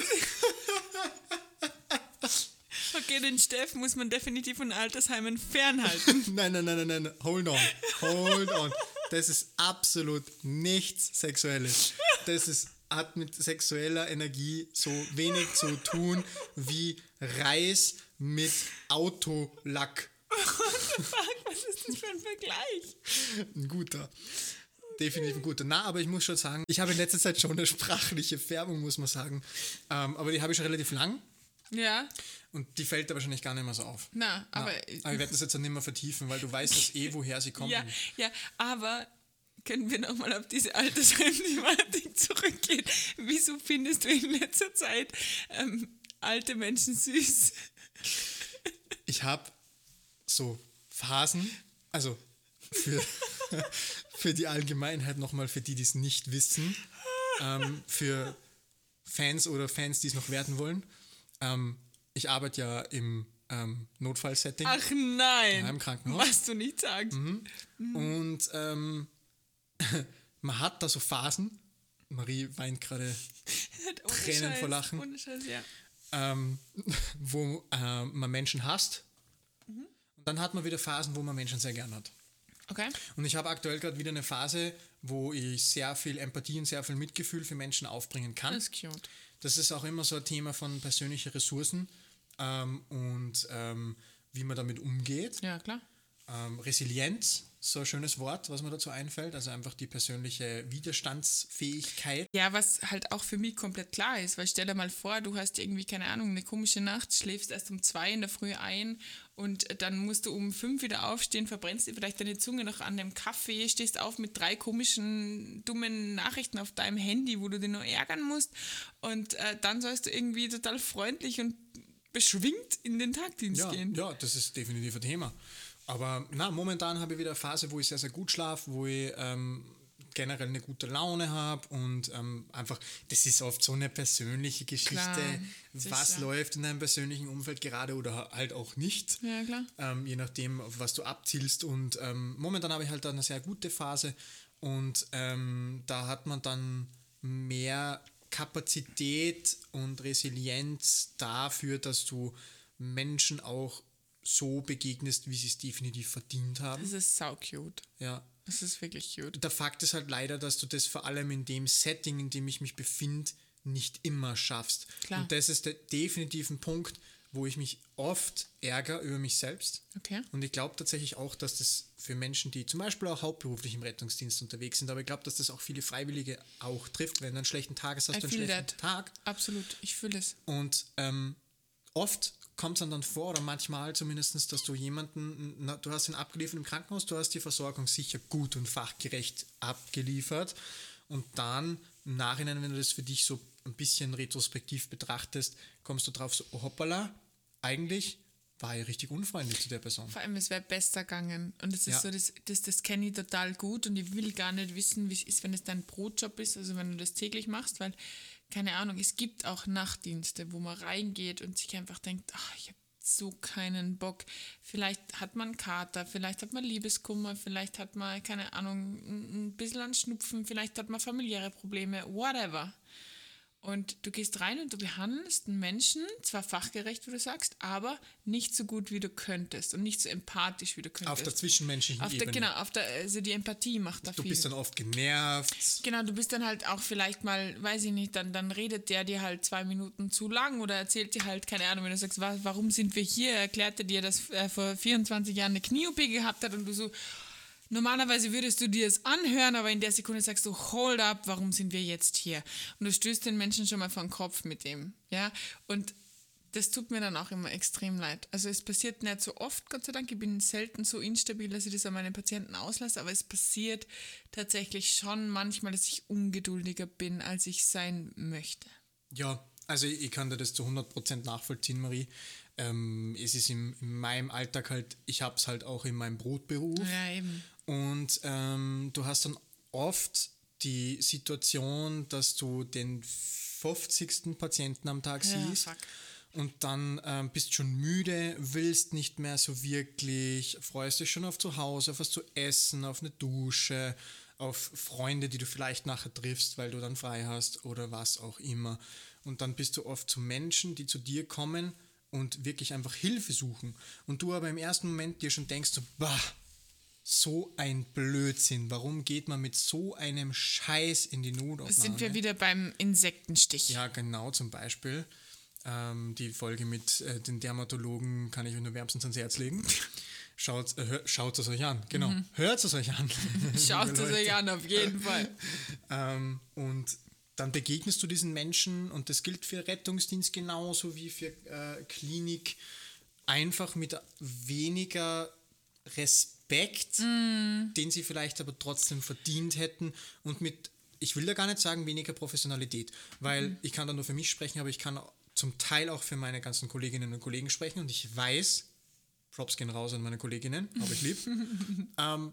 Okay, den Steff muss man definitiv von Altersheimen fernhalten. nein, nein, nein, nein, nein, hold on, hold on. Das ist absolut nichts Sexuelles. Das ist, hat mit sexueller Energie so wenig zu tun wie Reis mit Autolack. Fuck, was ist das für ein Vergleich? Ein guter. Definitiv ein guter. Na, aber ich muss schon sagen, ich habe in letzter Zeit schon eine sprachliche Färbung, muss man sagen. Ähm, aber die habe ich schon relativ lang Ja, und die fällt da wahrscheinlich gar nicht mehr so auf. na, Na, aber. aber ich werde das jetzt dann nicht mehr vertiefen, weil du weißt jetzt eh, woher sie kommt. Ja, ja, aber können wir nochmal auf diese Altersheim-Thematik zurückgehen? Wieso findest du in letzter Zeit ähm, alte Menschen süß? Ich habe so Phasen, also für, für die Allgemeinheit nochmal, für die, die es nicht wissen, ähm, für Fans oder Fans, die es noch werden wollen. Ähm, ich arbeite ja im ähm, Notfallsetting. Ach nein! Ja, im Krankenhaus. Was du nicht sagst. Und ähm, man hat da so Phasen. Marie weint gerade, Tränen vor Lachen. Ohne Scheiß, ja. ähm, wo äh, man Menschen hasst. Mhm. Und dann hat man wieder Phasen, wo man Menschen sehr gern hat. Okay. Und ich habe aktuell gerade wieder eine Phase, wo ich sehr viel Empathie und sehr viel Mitgefühl für Menschen aufbringen kann. Das ist cute. Das ist auch immer so ein Thema von persönlichen Ressourcen ähm, und ähm, wie man damit umgeht. Ja, klar. Ähm, Resilienz, so ein schönes Wort, was mir dazu einfällt. Also einfach die persönliche Widerstandsfähigkeit. Ja, was halt auch für mich komplett klar ist, weil stell dir mal vor, du hast irgendwie, keine Ahnung, eine komische Nacht, schläfst erst um zwei in der Früh ein und dann musst du um fünf wieder aufstehen, verbrennst dir vielleicht deine Zunge noch an dem Kaffee, stehst auf mit drei komischen, dummen Nachrichten auf deinem Handy, wo du dich nur ärgern musst und äh, dann sollst du irgendwie total freundlich und beschwingt in den Tagdienst Ja, gehen. ja, das ist definitiv ein Thema. Aber na, momentan habe ich wieder eine Phase, wo ich sehr, sehr gut schlafe, wo ich ähm, generell eine gute Laune habe und ähm, einfach, das ist oft so eine persönliche Geschichte, Klar, was sicher. läuft in deinem persönlichen Umfeld gerade oder halt auch nicht. Ja, klar. Ähm, je nachdem, auf was du abzielst. Und ähm, momentan habe ich halt eine sehr gute Phase und ähm, da hat man dann mehr Kapazität und Resilienz dafür, dass du Menschen auch so begegnest, wie sie es definitiv verdient haben. Das ist sau cute. Ja. Das ist wirklich cute. Der Fakt ist halt leider, dass du das vor allem in dem Setting, in dem ich mich befinde, nicht immer schaffst. Klar. Und das ist der definitiv ein Punkt, wo ich mich oft ärgere über mich selbst. Okay. Und ich glaube tatsächlich auch, dass das für Menschen, die zum Beispiel auch hauptberuflich im Rettungsdienst unterwegs sind, aber ich glaube, dass das auch viele Freiwillige auch trifft. Wenn du einen schlechten Tag hast, hast I du einen schlechten that. Tag. Absolut. Ich fühle es. Und ähm, oft kommt es dann, dann vor, oder manchmal zumindest, dass du jemanden, na, du hast ihn abgeliefert im Krankenhaus, du hast die Versorgung sicher gut und fachgerecht abgeliefert. Und dann im Nachhinein, wenn du das für dich so ein bisschen retrospektiv betrachtest, kommst du drauf so, oh, hoppala, eigentlich war ich richtig unfreundlich zu der Person. Vor allem, es wäre besser gegangen. Und das ist Ja. so, das, das, das kenne ich total gut und ich will gar nicht wissen, wie es ist, wenn es dein Brotjob ist, also wenn du das täglich machst, weil, keine Ahnung, es gibt auch Nachtdienste, wo man reingeht und sich einfach denkt, ach, ich habe so keinen Bock. Vielleicht hat man Kater, vielleicht hat man Liebeskummer, vielleicht hat man, keine Ahnung, ein ein bisschen an Schnupfen, vielleicht hat man familiäre Probleme, whatever. Und du gehst rein und du behandelst einen Menschen, zwar fachgerecht, wie du sagst, aber nicht so gut, wie du könntest und nicht so empathisch, wie du könntest. Auf der zwischenmenschlichen Auf der, Ebene. genau, auf der, also die Empathie macht da Du viel. bist dann oft genervt. Genau, du bist dann halt auch vielleicht mal, weiß ich nicht, dann, dann redet der dir halt zwei Minuten zu lang oder erzählt dir halt, keine Ahnung, wenn du sagst, wa- warum sind wir hier, erklärt er dir, dass er vor 24 Jahren eine Knie-OP gehabt hat und du so, normalerweise würdest du dir es anhören, aber in der Sekunde sagst du, hold up, warum sind wir jetzt hier? Und du stößt den Menschen schon mal vor den Kopf mit dem, ja, und das tut mir dann auch immer extrem leid. Also es passiert nicht so oft, Gott sei Dank. Ich bin selten so instabil, dass ich das an meine Patienten auslasse, aber es passiert tatsächlich schon manchmal, dass ich ungeduldiger bin, als ich sein möchte. Ja, also ich, ich kann dir das zu 100% nachvollziehen, Marie. Ähm, es ist in, in meinem Alltag halt, ich habe es halt auch in meinem Brotberuf. Ja, eben. Und ähm, du hast dann oft die Situation, dass du den 50. Patienten am Tag Ja, siehst. fuck. Und dann ähm, bist schon müde, willst nicht mehr so wirklich, freust dich schon auf zu Hause, auf was zu essen, auf eine Dusche, auf Freunde, die du vielleicht nachher triffst, weil du dann frei hast oder was auch immer. Und dann bist du oft zu Menschen, die zu dir kommen und wirklich einfach Hilfe suchen. Und du aber im ersten Moment dir schon denkst, so, bah, so ein Blödsinn. Warum geht man mit so einem Scheiß in die Notaufnahme? Sind wir wieder beim Insektenstich. Ja, genau, zum Beispiel. Ähm, die Folge mit äh, den Dermatologen kann ich euch nur wärmstens ans Herz legen. Schaut, äh, hör- schaut es euch an, genau. Hört es euch an. Schaut es euch an, auf jeden Fall. Ähm, und dann begegnest du diesen Menschen und das gilt für Rettungsdienst genauso wie für äh, Klinik. Einfach mit weniger Respekt, den sie vielleicht aber trotzdem verdient hätten und mit, ich will da gar nicht sagen, weniger Professionalität, weil ich kann da nur für mich sprechen, aber ich kann zum Teil auch für meine ganzen Kolleginnen und Kollegen sprechen und ich weiß, Props gehen raus an meine Kolleginnen, habe ich lieb, ähm,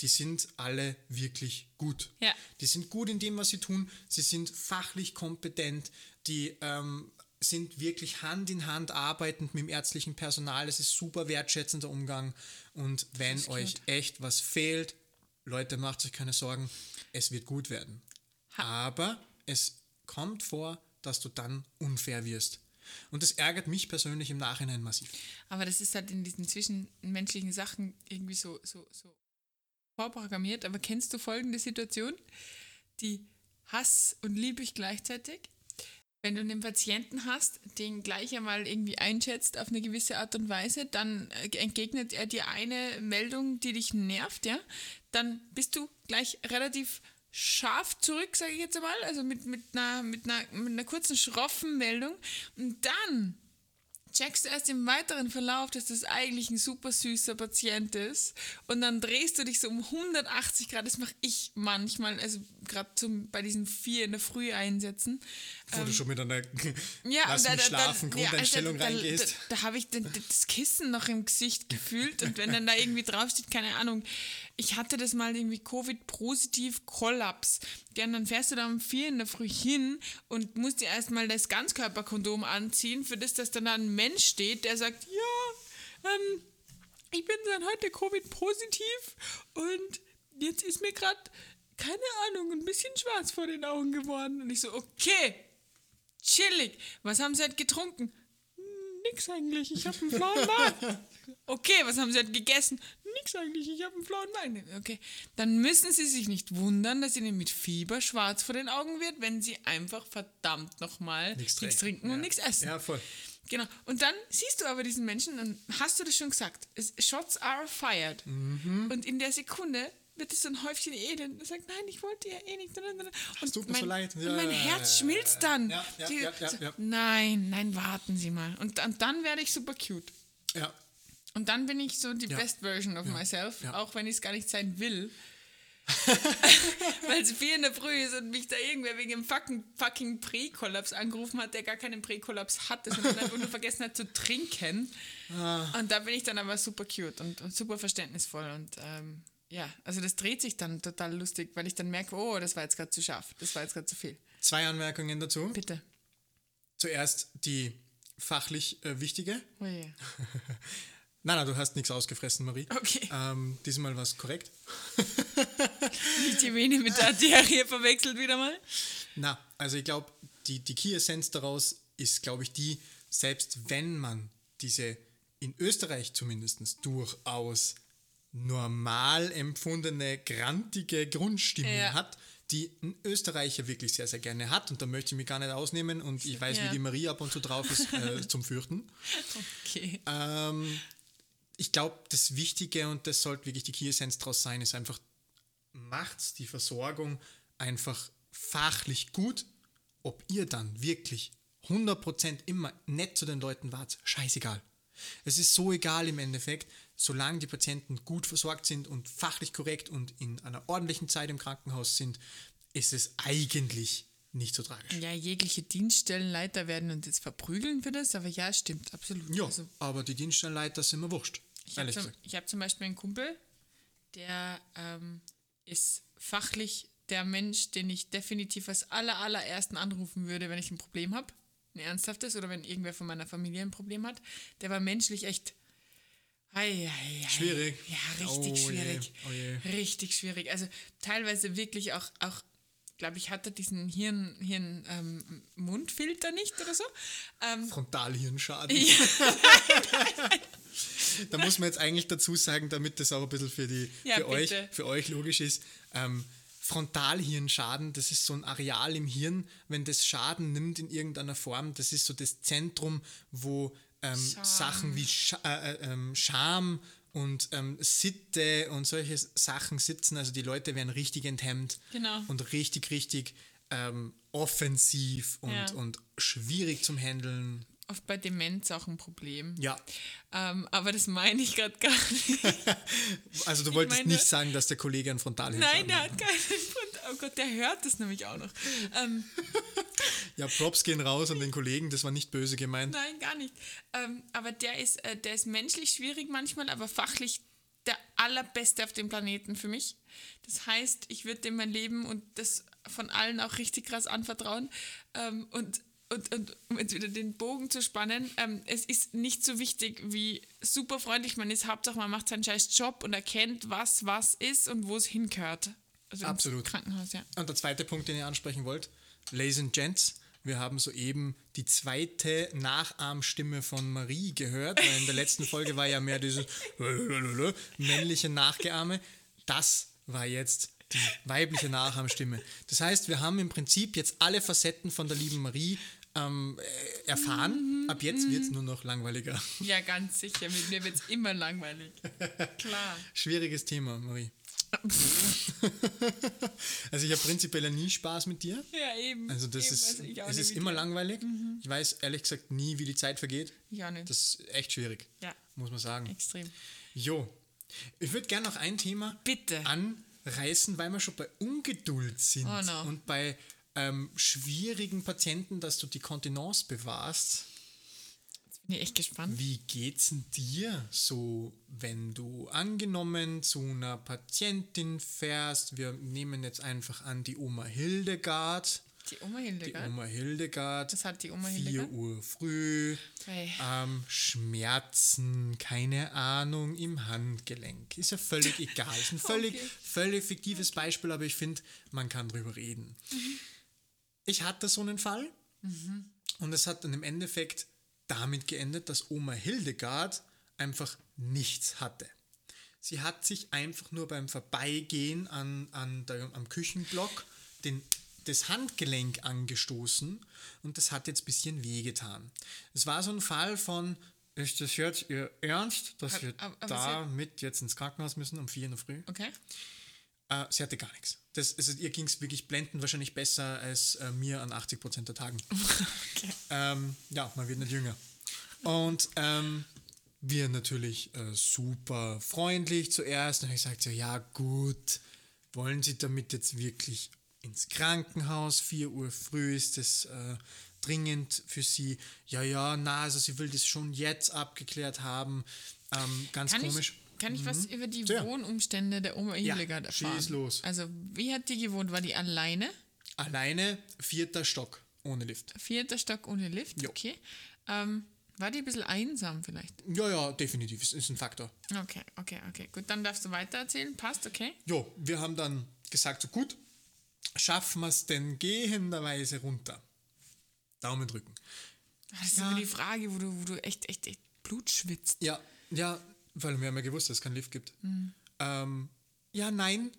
die sind alle wirklich gut. Ja. Die sind gut in dem, was sie tun. Sie sind fachlich kompetent. Die ähm, sind wirklich Hand in Hand arbeitend mit dem ärztlichen Personal. Es ist super wertschätzender Umgang. Und wenn euch echt was fehlt, Leute, macht euch keine Sorgen. Es wird gut werden. Aber es kommt vor, dass du dann unfair wirst. Und das ärgert mich persönlich im Nachhinein massiv. Aber das ist halt in diesen zwischenmenschlichen Sachen irgendwie so, so, so vorprogrammiert. Aber kennst du folgende Situation? Die Hass und Liebe ich gleichzeitig. Wenn du einen Patienten hast, den gleich einmal irgendwie einschätzt auf eine gewisse Art und Weise, dann äh, entgegnet er dir eine Meldung, die dich nervt, ja, dann bist du gleich relativ scharf zurück, sage ich jetzt einmal, also mit, mit, einer, mit, einer, mit einer kurzen, schroffen Meldung. Und dann checkst du erst im weiteren Verlauf, dass das eigentlich ein super süßer Patient ist und dann drehst du dich so um 180 Grad, das mache ich manchmal, also gerade bei diesen vier in der Früh einsetzen. Wo ähm, du schon mit einer ja, Lass da, mich schlafen, ja, Grundeinstellung da, da, reingehst. Da, da habe ich das Kissen noch im Gesicht gefühlt und wenn dann da irgendwie draufsteht, keine Ahnung, ich hatte das mal irgendwie Covid-positiv Kollaps. Gern, dann fährst du da um vier in der Früh hin und musst dir erstmal das Ganzkörperkondom anziehen, für das, dass dann da ein Mensch steht, der sagt, ja, ähm, ich bin dann heute Covid-positiv und jetzt ist mir gerade, keine Ahnung, ein bisschen schwarz vor den Augen geworden. Und ich so, okay, chillig. Was haben sie halt getrunken? Nix eigentlich, ich habe einen blauen Magen. Okay, was haben sie halt gegessen? Nix eigentlich, ich habe einen blauen Magen. Okay, dann müssen sie sich nicht wundern, dass ihnen mit Fieber schwarz vor den Augen wird, wenn sie einfach verdammt nochmal nichts trinken ja. und nichts essen. Ja, voll. Genau. Und dann siehst du aber diesen Menschen, und hast du das schon gesagt, Shots are fired. Mhm. Und in der Sekunde wird es so ein Häufchen Elend. Er sagt, nein, ich wollte ja eh nicht. Und tut mir mein, so leid. Ja, und mein Herz schmilzt dann. Ja, ja, Die, so, nein, nein, warten Sie mal. Und, und dann werde ich super cute. Ja. Und dann bin ich so die best version of myself, auch wenn ich es gar nicht sein will. Weil es vier in der Früh ist und mich da irgendwer wegen dem fucking, fucking Präkollaps angerufen hat, der gar keinen Präkollaps hatte, sondern einfach nur vergessen hat zu trinken. Ah. Und da bin ich dann aber super cute und, und super verständnisvoll und ähm, ja, also das dreht sich dann total lustig, weil ich dann merke, oh, das war jetzt gerade zu scharf, das war jetzt gerade zu viel. Zwei Anmerkungen dazu. Bitte. Zuerst die fachlich äh, wichtige. Oh yeah. nein, nein, du hast nichts ausgefressen, Marie. Okay. Ähm, diesmal war es korrekt. Nicht die Vene mit der Arterie verwechselt wieder mal. Na, also ich glaube, die, die Key-Essenz daraus ist, glaube ich, die, selbst wenn man diese in Österreich zumindest durchaus normal empfundene, grantige Grundstimmung ja. hat, die ein Österreicher wirklich sehr, sehr gerne hat. Und da möchte ich mich gar nicht ausnehmen. Und ich weiß, ja. wie die Marie ab und zu drauf ist, äh, zum Fürchten. Okay. Ähm, ich glaube, das Wichtige, und das sollte wirklich die Key-Essenz daraus sein, ist einfach, macht die Versorgung einfach fachlich gut. Ob ihr dann wirklich 100% immer nett zu den Leuten wart, scheißegal. Es ist so egal im Endeffekt, solange die Patienten gut versorgt sind und fachlich korrekt und in einer ordentlichen Zeit im Krankenhaus sind, ist es eigentlich nicht so tragisch. Ja, jegliche Dienststellenleiter werden uns jetzt verprügeln für das, aber ja, stimmt, absolut. Ja, also, aber die Dienststellenleiter sind mir wurscht. Ich habe zum, hab zum Beispiel einen Kumpel, der ähm, ist fachlich der Mensch, den ich definitiv als aller, allerersten anrufen würde, wenn ich ein Problem habe, ein ernsthaftes oder wenn irgendwer von meiner Familie ein Problem hat. Der war menschlich echt Ei, ei, ei. Schwierig. Ja, richtig oh schwierig. Je, oh je. Richtig schwierig. Also teilweise wirklich auch, auch glaube ich, hatte diesen Hirn, Hirn ähm, Mundfilter nicht oder so. Ähm, Frontalhirnschaden. Ja. da muss man jetzt eigentlich dazu sagen, damit das auch ein bisschen für, die, ja, für, euch, für euch logisch ist. Ähm, Frontalhirnschaden, das ist so ein Areal im Hirn, wenn das Schaden nimmt in irgendeiner Form, das ist so das Zentrum, wo ähm, Sachen wie Sch äh, äh, ähm, Scham und ähm, Sitte und solche Sachen sitzen. Also die Leute werden richtig enthemmt genau. und richtig, richtig ähm, offensiv und, ja. und schwierig zum Handeln oft bei Demenz auch ein Problem. Ja. Ähm, aber das meine ich gerade gar nicht. also du wolltest meine, nicht sagen, dass der Kollege ein Frontalhirnschaden Nein, der hat keinen Frontal. Oh Gott, der hört das nämlich auch noch. Ähm, ja, Props gehen raus an den Kollegen, das war nicht böse gemeint. Nein, gar nicht. Ähm, aber der ist, äh, der ist menschlich schwierig manchmal, aber fachlich der allerbeste auf dem Planeten für mich. Das heißt, ich würde dem mein Leben und das von allen auch richtig krass anvertrauen. Ähm, und und, und um jetzt wieder den Bogen zu spannen, ähm, es ist nicht so wichtig, wie super freundlich man ist. Hauptsache, man macht seinen scheiß Job und erkennt, was was ist und wo es hingehört. Also Absolut. Krankenhaus, ja. Und der zweite Punkt, den ihr ansprechen wollt, Ladies and Gents, wir haben soeben die zweite Nachahmstimme von Marie gehört, weil in der letzten Folge war ja mehr dieses männliche Nachgeahme. Das war jetzt die weibliche Nachahmstimme. Das heißt, wir haben im Prinzip jetzt alle Facetten von der lieben Marie ähm, äh, erfahren. Ab jetzt wird es nur noch langweiliger. Ja, ganz sicher. Mit mir wird es immer langweilig. Klar. Schwieriges Thema, Marie. also ich habe prinzipiell nie Spaß mit dir. Ja, eben. Also das eben, ist, also es ist immer dir. langweilig. Ich weiß ehrlich gesagt nie, wie die Zeit vergeht. Ich auch nicht. Das ist echt schwierig, ja, muss man sagen. extrem. Jo, ich würde gerne noch ein Thema Bitte. anreißen, weil wir schon bei Ungeduld sind Oh no. und bei ähm, schwierigen Patienten, dass du die Kontinence bewahrst. Jetzt bin ich echt gespannt. Wie geht's denn dir so, wenn du angenommen zu einer Patientin fährst? Wir nehmen jetzt einfach an die Oma Hildegard. Die Oma Die Hildegard. Oma Hildegard. Was hat die Oma 4 Hildegard? Uhr früh. Hey. Ähm, Schmerzen, keine Ahnung, im Handgelenk. Ist ja völlig egal. Ist ein völlig, Okay. völlig fiktives Beispiel, aber ich finde, man kann drüber reden. Ich hatte so einen Fall und es hat dann im Endeffekt damit geendet, dass Oma Hildegard einfach nichts hatte. Sie hat sich einfach nur beim Vorbeigehen an, an der, am Küchenblock den, das Handgelenk angestoßen und das hat jetzt ein bisschen wehgetan. Es war so ein Fall von, ist das jetzt Ihr Ernst, dass wir damit jetzt ins Krankenhaus müssen um 4 in der Früh? Okay. Äh, sie hatte gar nichts. Das, also ihr ging es wirklich blendend wahrscheinlich besser als äh, mir an 80% der Tagen. okay. Ähm, ja, man wird nicht jünger. Und ähm, wir natürlich äh, super freundlich zuerst. Und dann habe ich gesagt, so, ja gut, wollen Sie damit jetzt wirklich ins Krankenhaus? 4 Uhr früh ist das äh, dringend für Sie. Ja, ja, na, also sie will das schon jetzt abgeklärt haben. Ähm, ganz Kann komisch. Kann ich was über die Sehr. Wohnumstände der Oma Hildegard erfahren? schieß los. Also, wie hat die gewohnt? War die alleine? Alleine vierter Stock ohne Lift. Vierter Stock ohne Lift? Jo. Okay. Ähm, war die ein bisschen einsam vielleicht? Ja, ja, definitiv. Es ist ein Faktor. Okay, okay, okay. Gut, dann darfst du weitererzählen. Passt, okay? Jo, wir haben dann gesagt, so gut, schaffen wir es denn gehenderweise runter? Daumen drücken. Das ist Ja. immer die Frage, wo du, wo du echt, echt, echt Blut schwitzt. Ja, ja, weil wir haben ja gewusst, dass es keinen Lift gibt. Ähm, ja, nein.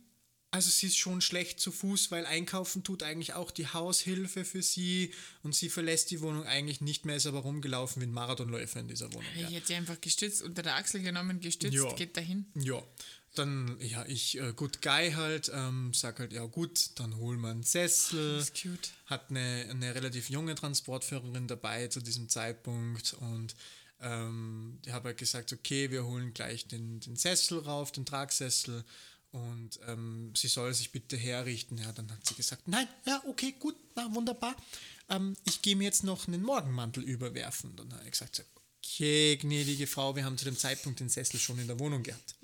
Also sie ist schon schlecht zu Fuß, weil einkaufen tut eigentlich auch die Haushilfe für sie und sie verlässt die Wohnung eigentlich nicht mehr, ist aber rumgelaufen wie ein Marathonläufer in dieser Wohnung. Ich Ja. hätte sie einfach gestützt, unter der Achsel genommen, gestützt, Ja. geht dahin. Ja, dann, ja, ich, äh, gut, Guy halt, ähm, sag halt, ja gut, dann holen wir einen Sessel. Das ist cute. Hat eine, eine relativ junge Transportführerin dabei zu diesem Zeitpunkt und ähm, ich habe halt gesagt, okay, wir holen gleich den, den Sessel rauf, den Tragsessel und ähm, sie soll sich bitte herrichten. Ja, dann hat sie gesagt, nein, ja, okay, gut, na, wunderbar. Ähm, ich gehe mir jetzt noch einen Morgenmantel überwerfen. Dann habe ich gesagt, okay, gnädige Frau, wir haben zu dem Zeitpunkt den Sessel schon in der Wohnung gehabt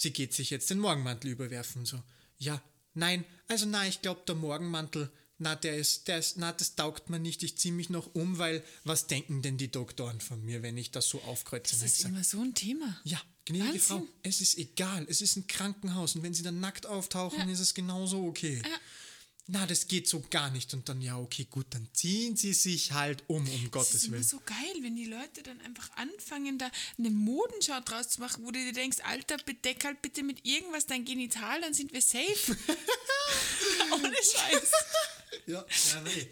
sie geht sich jetzt den Morgenmantel überwerfen. So, ja, nein, also na, ich glaube, der Morgenmantel, na, der ist, der ist, na, das taugt mir nicht, ich ziehe mich noch um, weil was denken denn die Doktoren von mir, wenn ich das so aufkreuze? Das ist sag, immer so ein Thema. ja, gnädige Wahnsinn. Frau, es ist egal, es ist ein Krankenhaus und wenn sie dann nackt auftauchen, Ja. ist es genauso okay. Na, das geht so gar nicht. Und dann, ja, okay, gut, dann ziehen sie sich halt um, um Das ist Gottes immer Willen. so geil, wenn die Leute dann einfach anfangen, da eine Modenschau draus zu machen, wo du dir denkst, Alter, bedeck halt bitte mit irgendwas dein Genital, dann sind wir safe. Ohne Scheiß. Ja, nee.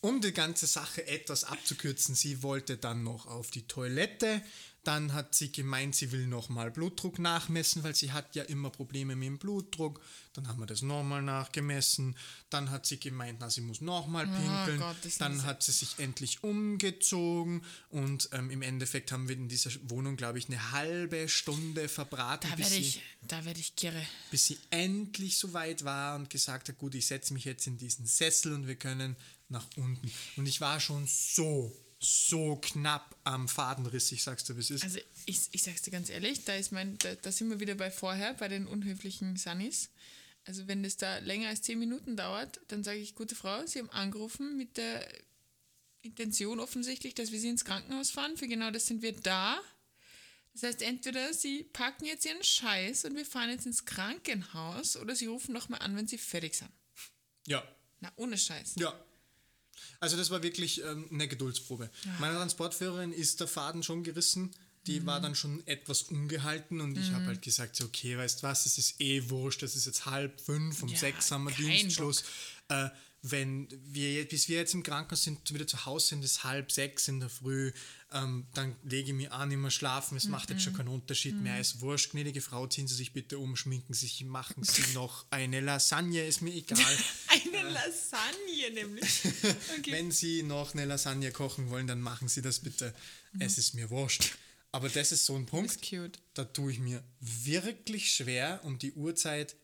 Um die ganze Sache etwas abzukürzen, sie wollte dann noch auf die Toilette. Dann hat sie gemeint, sie will nochmal Blutdruck nachmessen, weil sie hat ja immer Probleme mit dem Blutdruck. Dann haben wir das nochmal nachgemessen. Dann hat sie gemeint, na, sie muss nochmal pinkeln. Gott, das ist dann hat sie sich endlich umgezogen und ähm, im Endeffekt haben wir in dieser Wohnung, glaube ich, eine halbe Stunde verbraten, Da werde ich, da werde ich girre. bis sie endlich so weit war und gesagt hat, gut, ich setze mich jetzt in diesen Sessel und wir können nach unten. Und ich war schon so, so knapp am Fadenriss, ich sag's dir, wie es ist. Also ich, ich sag's dir ganz ehrlich, da ist mein, da, da sind wir wieder bei vorher, bei den unhöflichen Sunnis. Also wenn das da länger als zehn Minuten dauert, dann sage ich, gute Frau, Sie haben angerufen mit der Intention offensichtlich, dass wir Sie ins Krankenhaus fahren. Für genau das sind wir da. Das heißt, entweder Sie packen jetzt Ihren Scheiß und wir fahren jetzt ins Krankenhaus oder Sie rufen nochmal an, wenn Sie fertig sind. ja, Na, ohne Scheiß. ja. Also das war wirklich ähm, eine Geduldsprobe. Meine Transportführerin ist der Faden schon gerissen. Die war dann schon etwas ungehalten und ich habe halt gesagt, okay, weißt was, es ist eh wurscht, es ist jetzt halb fünf, um Ja, sechs haben wir Dienstschluss. Äh, wenn wir, bis wir jetzt im Krankenhaus sind, wieder zu Hause sind, ist halb sechs in der Früh, ähm, dann lege ich mich an, immer schlafen, es macht jetzt schon keinen Unterschied mehr, ist wurscht, gnädige Frau, ziehen Sie sich bitte um, schminken Sie sich, machen Sie noch eine Lasagne, ist mir egal. Eine Lasagne nämlich. Okay. Wenn Sie noch eine Lasagne kochen wollen, dann machen Sie das bitte. Es ist mir wurscht. Aber das ist so ein Punkt, da tue ich mir wirklich schwer, um die Uhrzeit,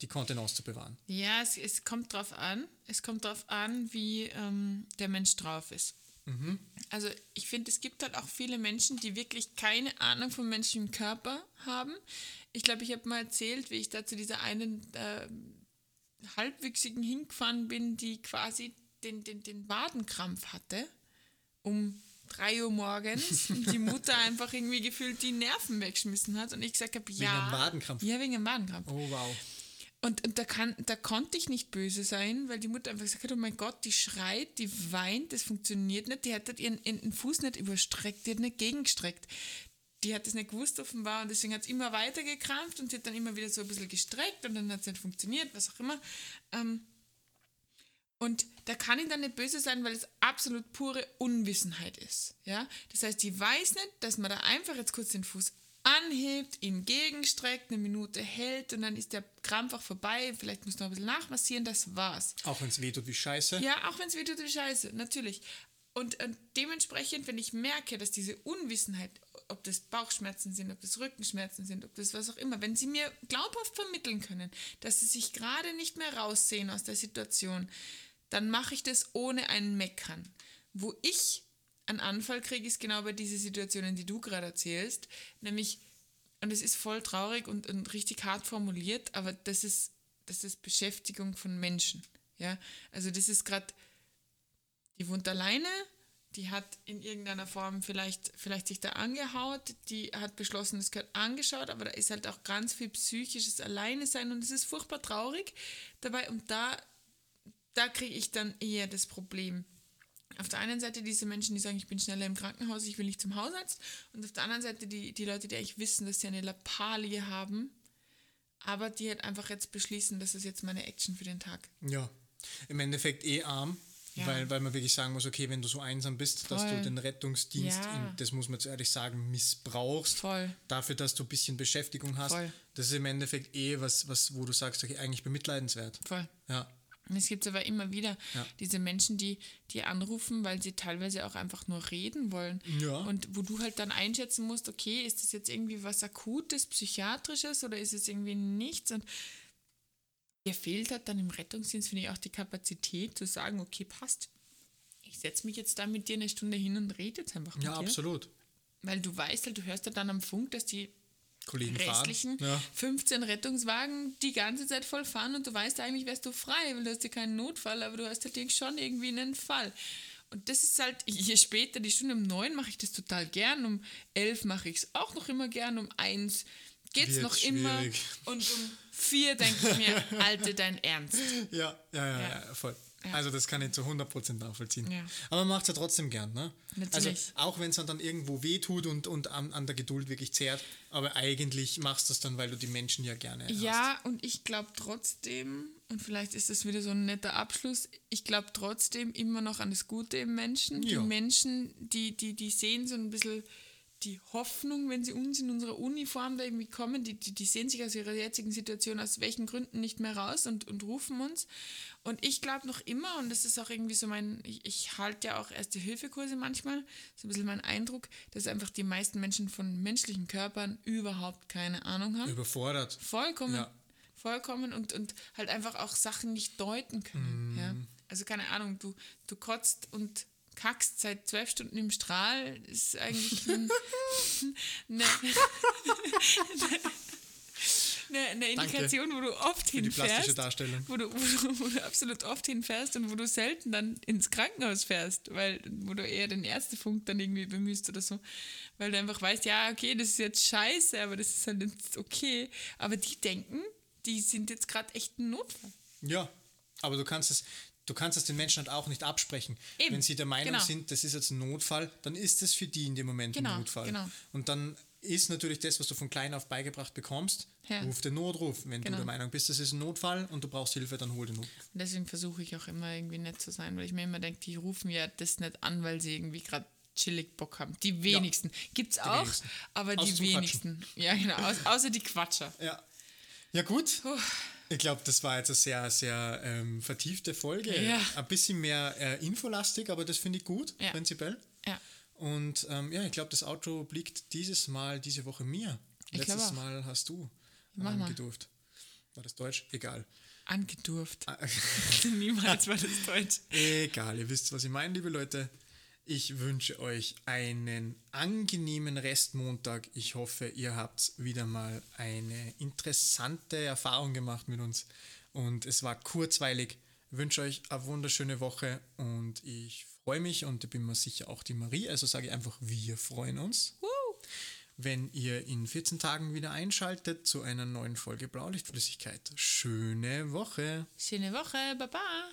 die Kontenance zu bewahren. Ja, es, es kommt drauf an. Es kommt drauf an, wie ähm, der Mensch drauf ist. Also ich finde, es gibt halt auch viele Menschen, die wirklich keine Ahnung vom menschlichen Körper haben. Ich glaube, ich habe mal erzählt, wie ich da zu dieser einen äh, halbwüchsigen hingefahren bin, die quasi den, den, den Wadenkrampf hatte um 3 Uhr morgens und die Mutter einfach irgendwie gefühlt die Nerven weggeschmissen hat und ich gesagt habe, ja. einem Wadenkrampf? Ja, wegen einem Wadenkrampf. Oh, wow. Und, und da, kann, da konnte ich nicht böse sein, weil die Mutter einfach gesagt hat, oh mein Gott, die schreit, die weint, das funktioniert nicht. Die hat halt ihren, ihren Fuß nicht überstreckt, die hat nicht gegengestreckt. Die hat das nicht gewusst offenbar und deswegen hat es immer weiter gekrampft und sie hat dann immer wieder so ein bisschen gestreckt und dann hat es nicht funktioniert, was auch immer. Ähm, und da kann ich dann nicht böse sein, weil es absolut pure Unwissenheit ist. Ja? Das heißt, die weiß nicht, dass man da einfach jetzt kurz den Fuß anhebt, ihn gegenstreckt, eine Minute hält und dann ist der Krampf auch vorbei. Vielleicht muss noch ein bisschen nachmassieren, das war's. Auch wenn es weh tut wie Scheiße. Ja, auch wenn es weh tut, wie scheiße, natürlich. Und, und dementsprechend, wenn ich merke, dass diese Unwissenheit, ob das Bauchschmerzen sind, ob das Rückenschmerzen sind, ob das was auch immer, wenn sie mir glaubhaft vermitteln können, dass sie sich gerade nicht mehr raussehen aus der Situation, dann mache ich das ohne ein Meckern. Wo ich einen Anfall kriege, ist genau bei diesen Situationen, die du gerade erzählst, nämlich, und es ist voll traurig und, und richtig hart formuliert, aber das ist, das ist Beschäftigung von Menschen. Ja? Also das ist gerade, die wohnt alleine, die hat in irgendeiner Form vielleicht, vielleicht sich da angehaut, die hat beschlossen, es gehört angeschaut, aber da ist halt auch ganz viel psychisches Alleine sein und es ist furchtbar traurig dabei und da, da kriege ich dann eher das Problem. Auf der einen Seite diese Menschen, die sagen, ich bin schneller im Krankenhaus, ich will nicht zum Hausarzt. Und auf der anderen Seite die, die Leute, die eigentlich wissen, dass sie eine Lappalie haben, aber die halt einfach jetzt beschließen, das ist jetzt meine Action für den Tag. Ja. Im Endeffekt eh arm, Ja. weil, weil man wirklich sagen muss, okay, wenn du so einsam bist, dass Voll. du den Rettungsdienst, Ja. in, das muss man jetzt ehrlich sagen, missbrauchst, Voll. dafür, dass du ein bisschen Beschäftigung hast, Voll. das ist im Endeffekt eh was, was wo du sagst, okay, eigentlich bemitleidenswert. Voll. Ja. Und es gibt aber immer wieder Ja. diese Menschen, die, die anrufen, weil sie teilweise auch einfach nur reden wollen. Ja. Und wo du halt dann einschätzen musst, okay, ist das jetzt irgendwie was Akutes, Psychiatrisches oder ist es irgendwie nichts? Und dir fehlt halt dann im Rettungsdienst, finde ich, auch die Kapazität zu sagen, okay, passt. Ich setze mich jetzt da mit dir eine Stunde hin und rede jetzt einfach mit Ja, dir. absolut. Weil du weißt halt, du hörst halt dann am Funk, dass die Kollegen restlichen fahren. Ja. 15 Rettungswagen die ganze Zeit voll fahren und du weißt eigentlich, wärst du frei, weil du hast ja keinen Notfall, aber du hast halt irgendwie schon irgendwie einen Fall. Und das ist halt, je später, die Stunde um 9 mache ich das total gern, um 11 mache ich es auch noch immer gern, um 1 geht es Wird noch immer schwierig. und um 4 denke ich mir, Alte, dein Ernst. Ja, ja, ja, Ja. ja, voll. Ja. Also das kann ich zu 100% nachvollziehen. Ja. Aber man macht es ja trotzdem gern, ne? Also Natürlich. auch wenn es dann irgendwo wehtut und, und an, an der Geduld wirklich zehrt, aber eigentlich machst du es dann, weil du die Menschen ja gerne hast. Ja, und ich glaube trotzdem, und vielleicht ist das wieder so ein netter Abschluss, ich glaube trotzdem immer noch an das Gute im Menschen. Ja. Die Menschen, die, die, die sehen so ein bisschen die Hoffnung, wenn sie uns in unserer Uniform da irgendwie kommen, die, die, die sehen sich aus ihrer jetzigen Situation aus welchen Gründen nicht mehr raus und, und rufen uns. Und ich glaube noch immer, und das ist auch irgendwie so mein, ich, ich halte ja auch Erste-Hilfe-Kurse manchmal, so ein bisschen mein Eindruck, dass einfach die meisten Menschen von menschlichen Körpern überhaupt keine Ahnung haben. Überfordert. Vollkommen. Ja. Vollkommen und, und halt einfach auch Sachen nicht deuten können. Ja? Also keine Ahnung, du, du kotzt und kackst seit zwölf Stunden im Strahl, ist eigentlich ein, eine, eine, eine Indikation, wo du oft Für die plastische hinfährst. Darstellung. Wo du, wo, du, wo du absolut oft hinfährst und wo du selten dann ins Krankenhaus fährst, weil wo du eher den Ärztefunk dann irgendwie bemühst oder so. Weil du einfach weißt, ja, okay, das ist jetzt scheiße, aber das ist halt jetzt okay. Aber die denken, die sind jetzt gerade echt ein Notfall. Ja, aber du kannst es, du kannst es den Menschen halt auch nicht absprechen. Eben, Wenn sie der Meinung genau. sind, das ist jetzt ein Notfall, dann ist es für die in dem Moment Genau, ein Notfall. genau. Und dann ist natürlich das, was du von klein auf beigebracht bekommst. Ja. Ruf den Notruf. Wenn Genau. du der Meinung bist, das ist ein Notfall und du brauchst Hilfe, dann hol den Notruf. Und deswegen versuche ich auch immer irgendwie nett zu sein, weil ich mir immer denke, die rufen ja das nicht an, weil sie irgendwie gerade chillig Bock haben. Die wenigsten. Gibt's auch, wenigsten. aber Außer die wenigsten. Ja, genau. Au außer die Quatscher. Ja. Ja, gut. Ich glaube, das war jetzt eine sehr, sehr ähm, vertiefte Folge. Ja. Ein bisschen mehr äh, infolastig, aber das finde ich gut, Ja. prinzipiell. Ja. Und ähm, ja, ich glaube, das Outro obliegt dieses Mal, diese Woche mir. Ich Letztes. Mal hast du Mach ähm, mal. gedurft. War das Deutsch? Egal. Angedurft. Ah. Niemals war das Deutsch. Egal, ihr wisst, was ich meine, liebe Leute. Ich wünsche euch einen angenehmen Restmontag. Ich hoffe, ihr habt wieder mal eine interessante Erfahrung gemacht mit uns. Und es war kurzweilig. Ich wünsche euch eine wunderschöne Woche und ich freue mich und ich bin mir sicher auch die Marie. Also sage ich einfach, wir freuen uns, Woo. wenn ihr in 14 Tagen wieder einschaltet zu einer neuen Folge Blaulichtflüssigkeit. Schöne Woche! Schöne Woche. Baba.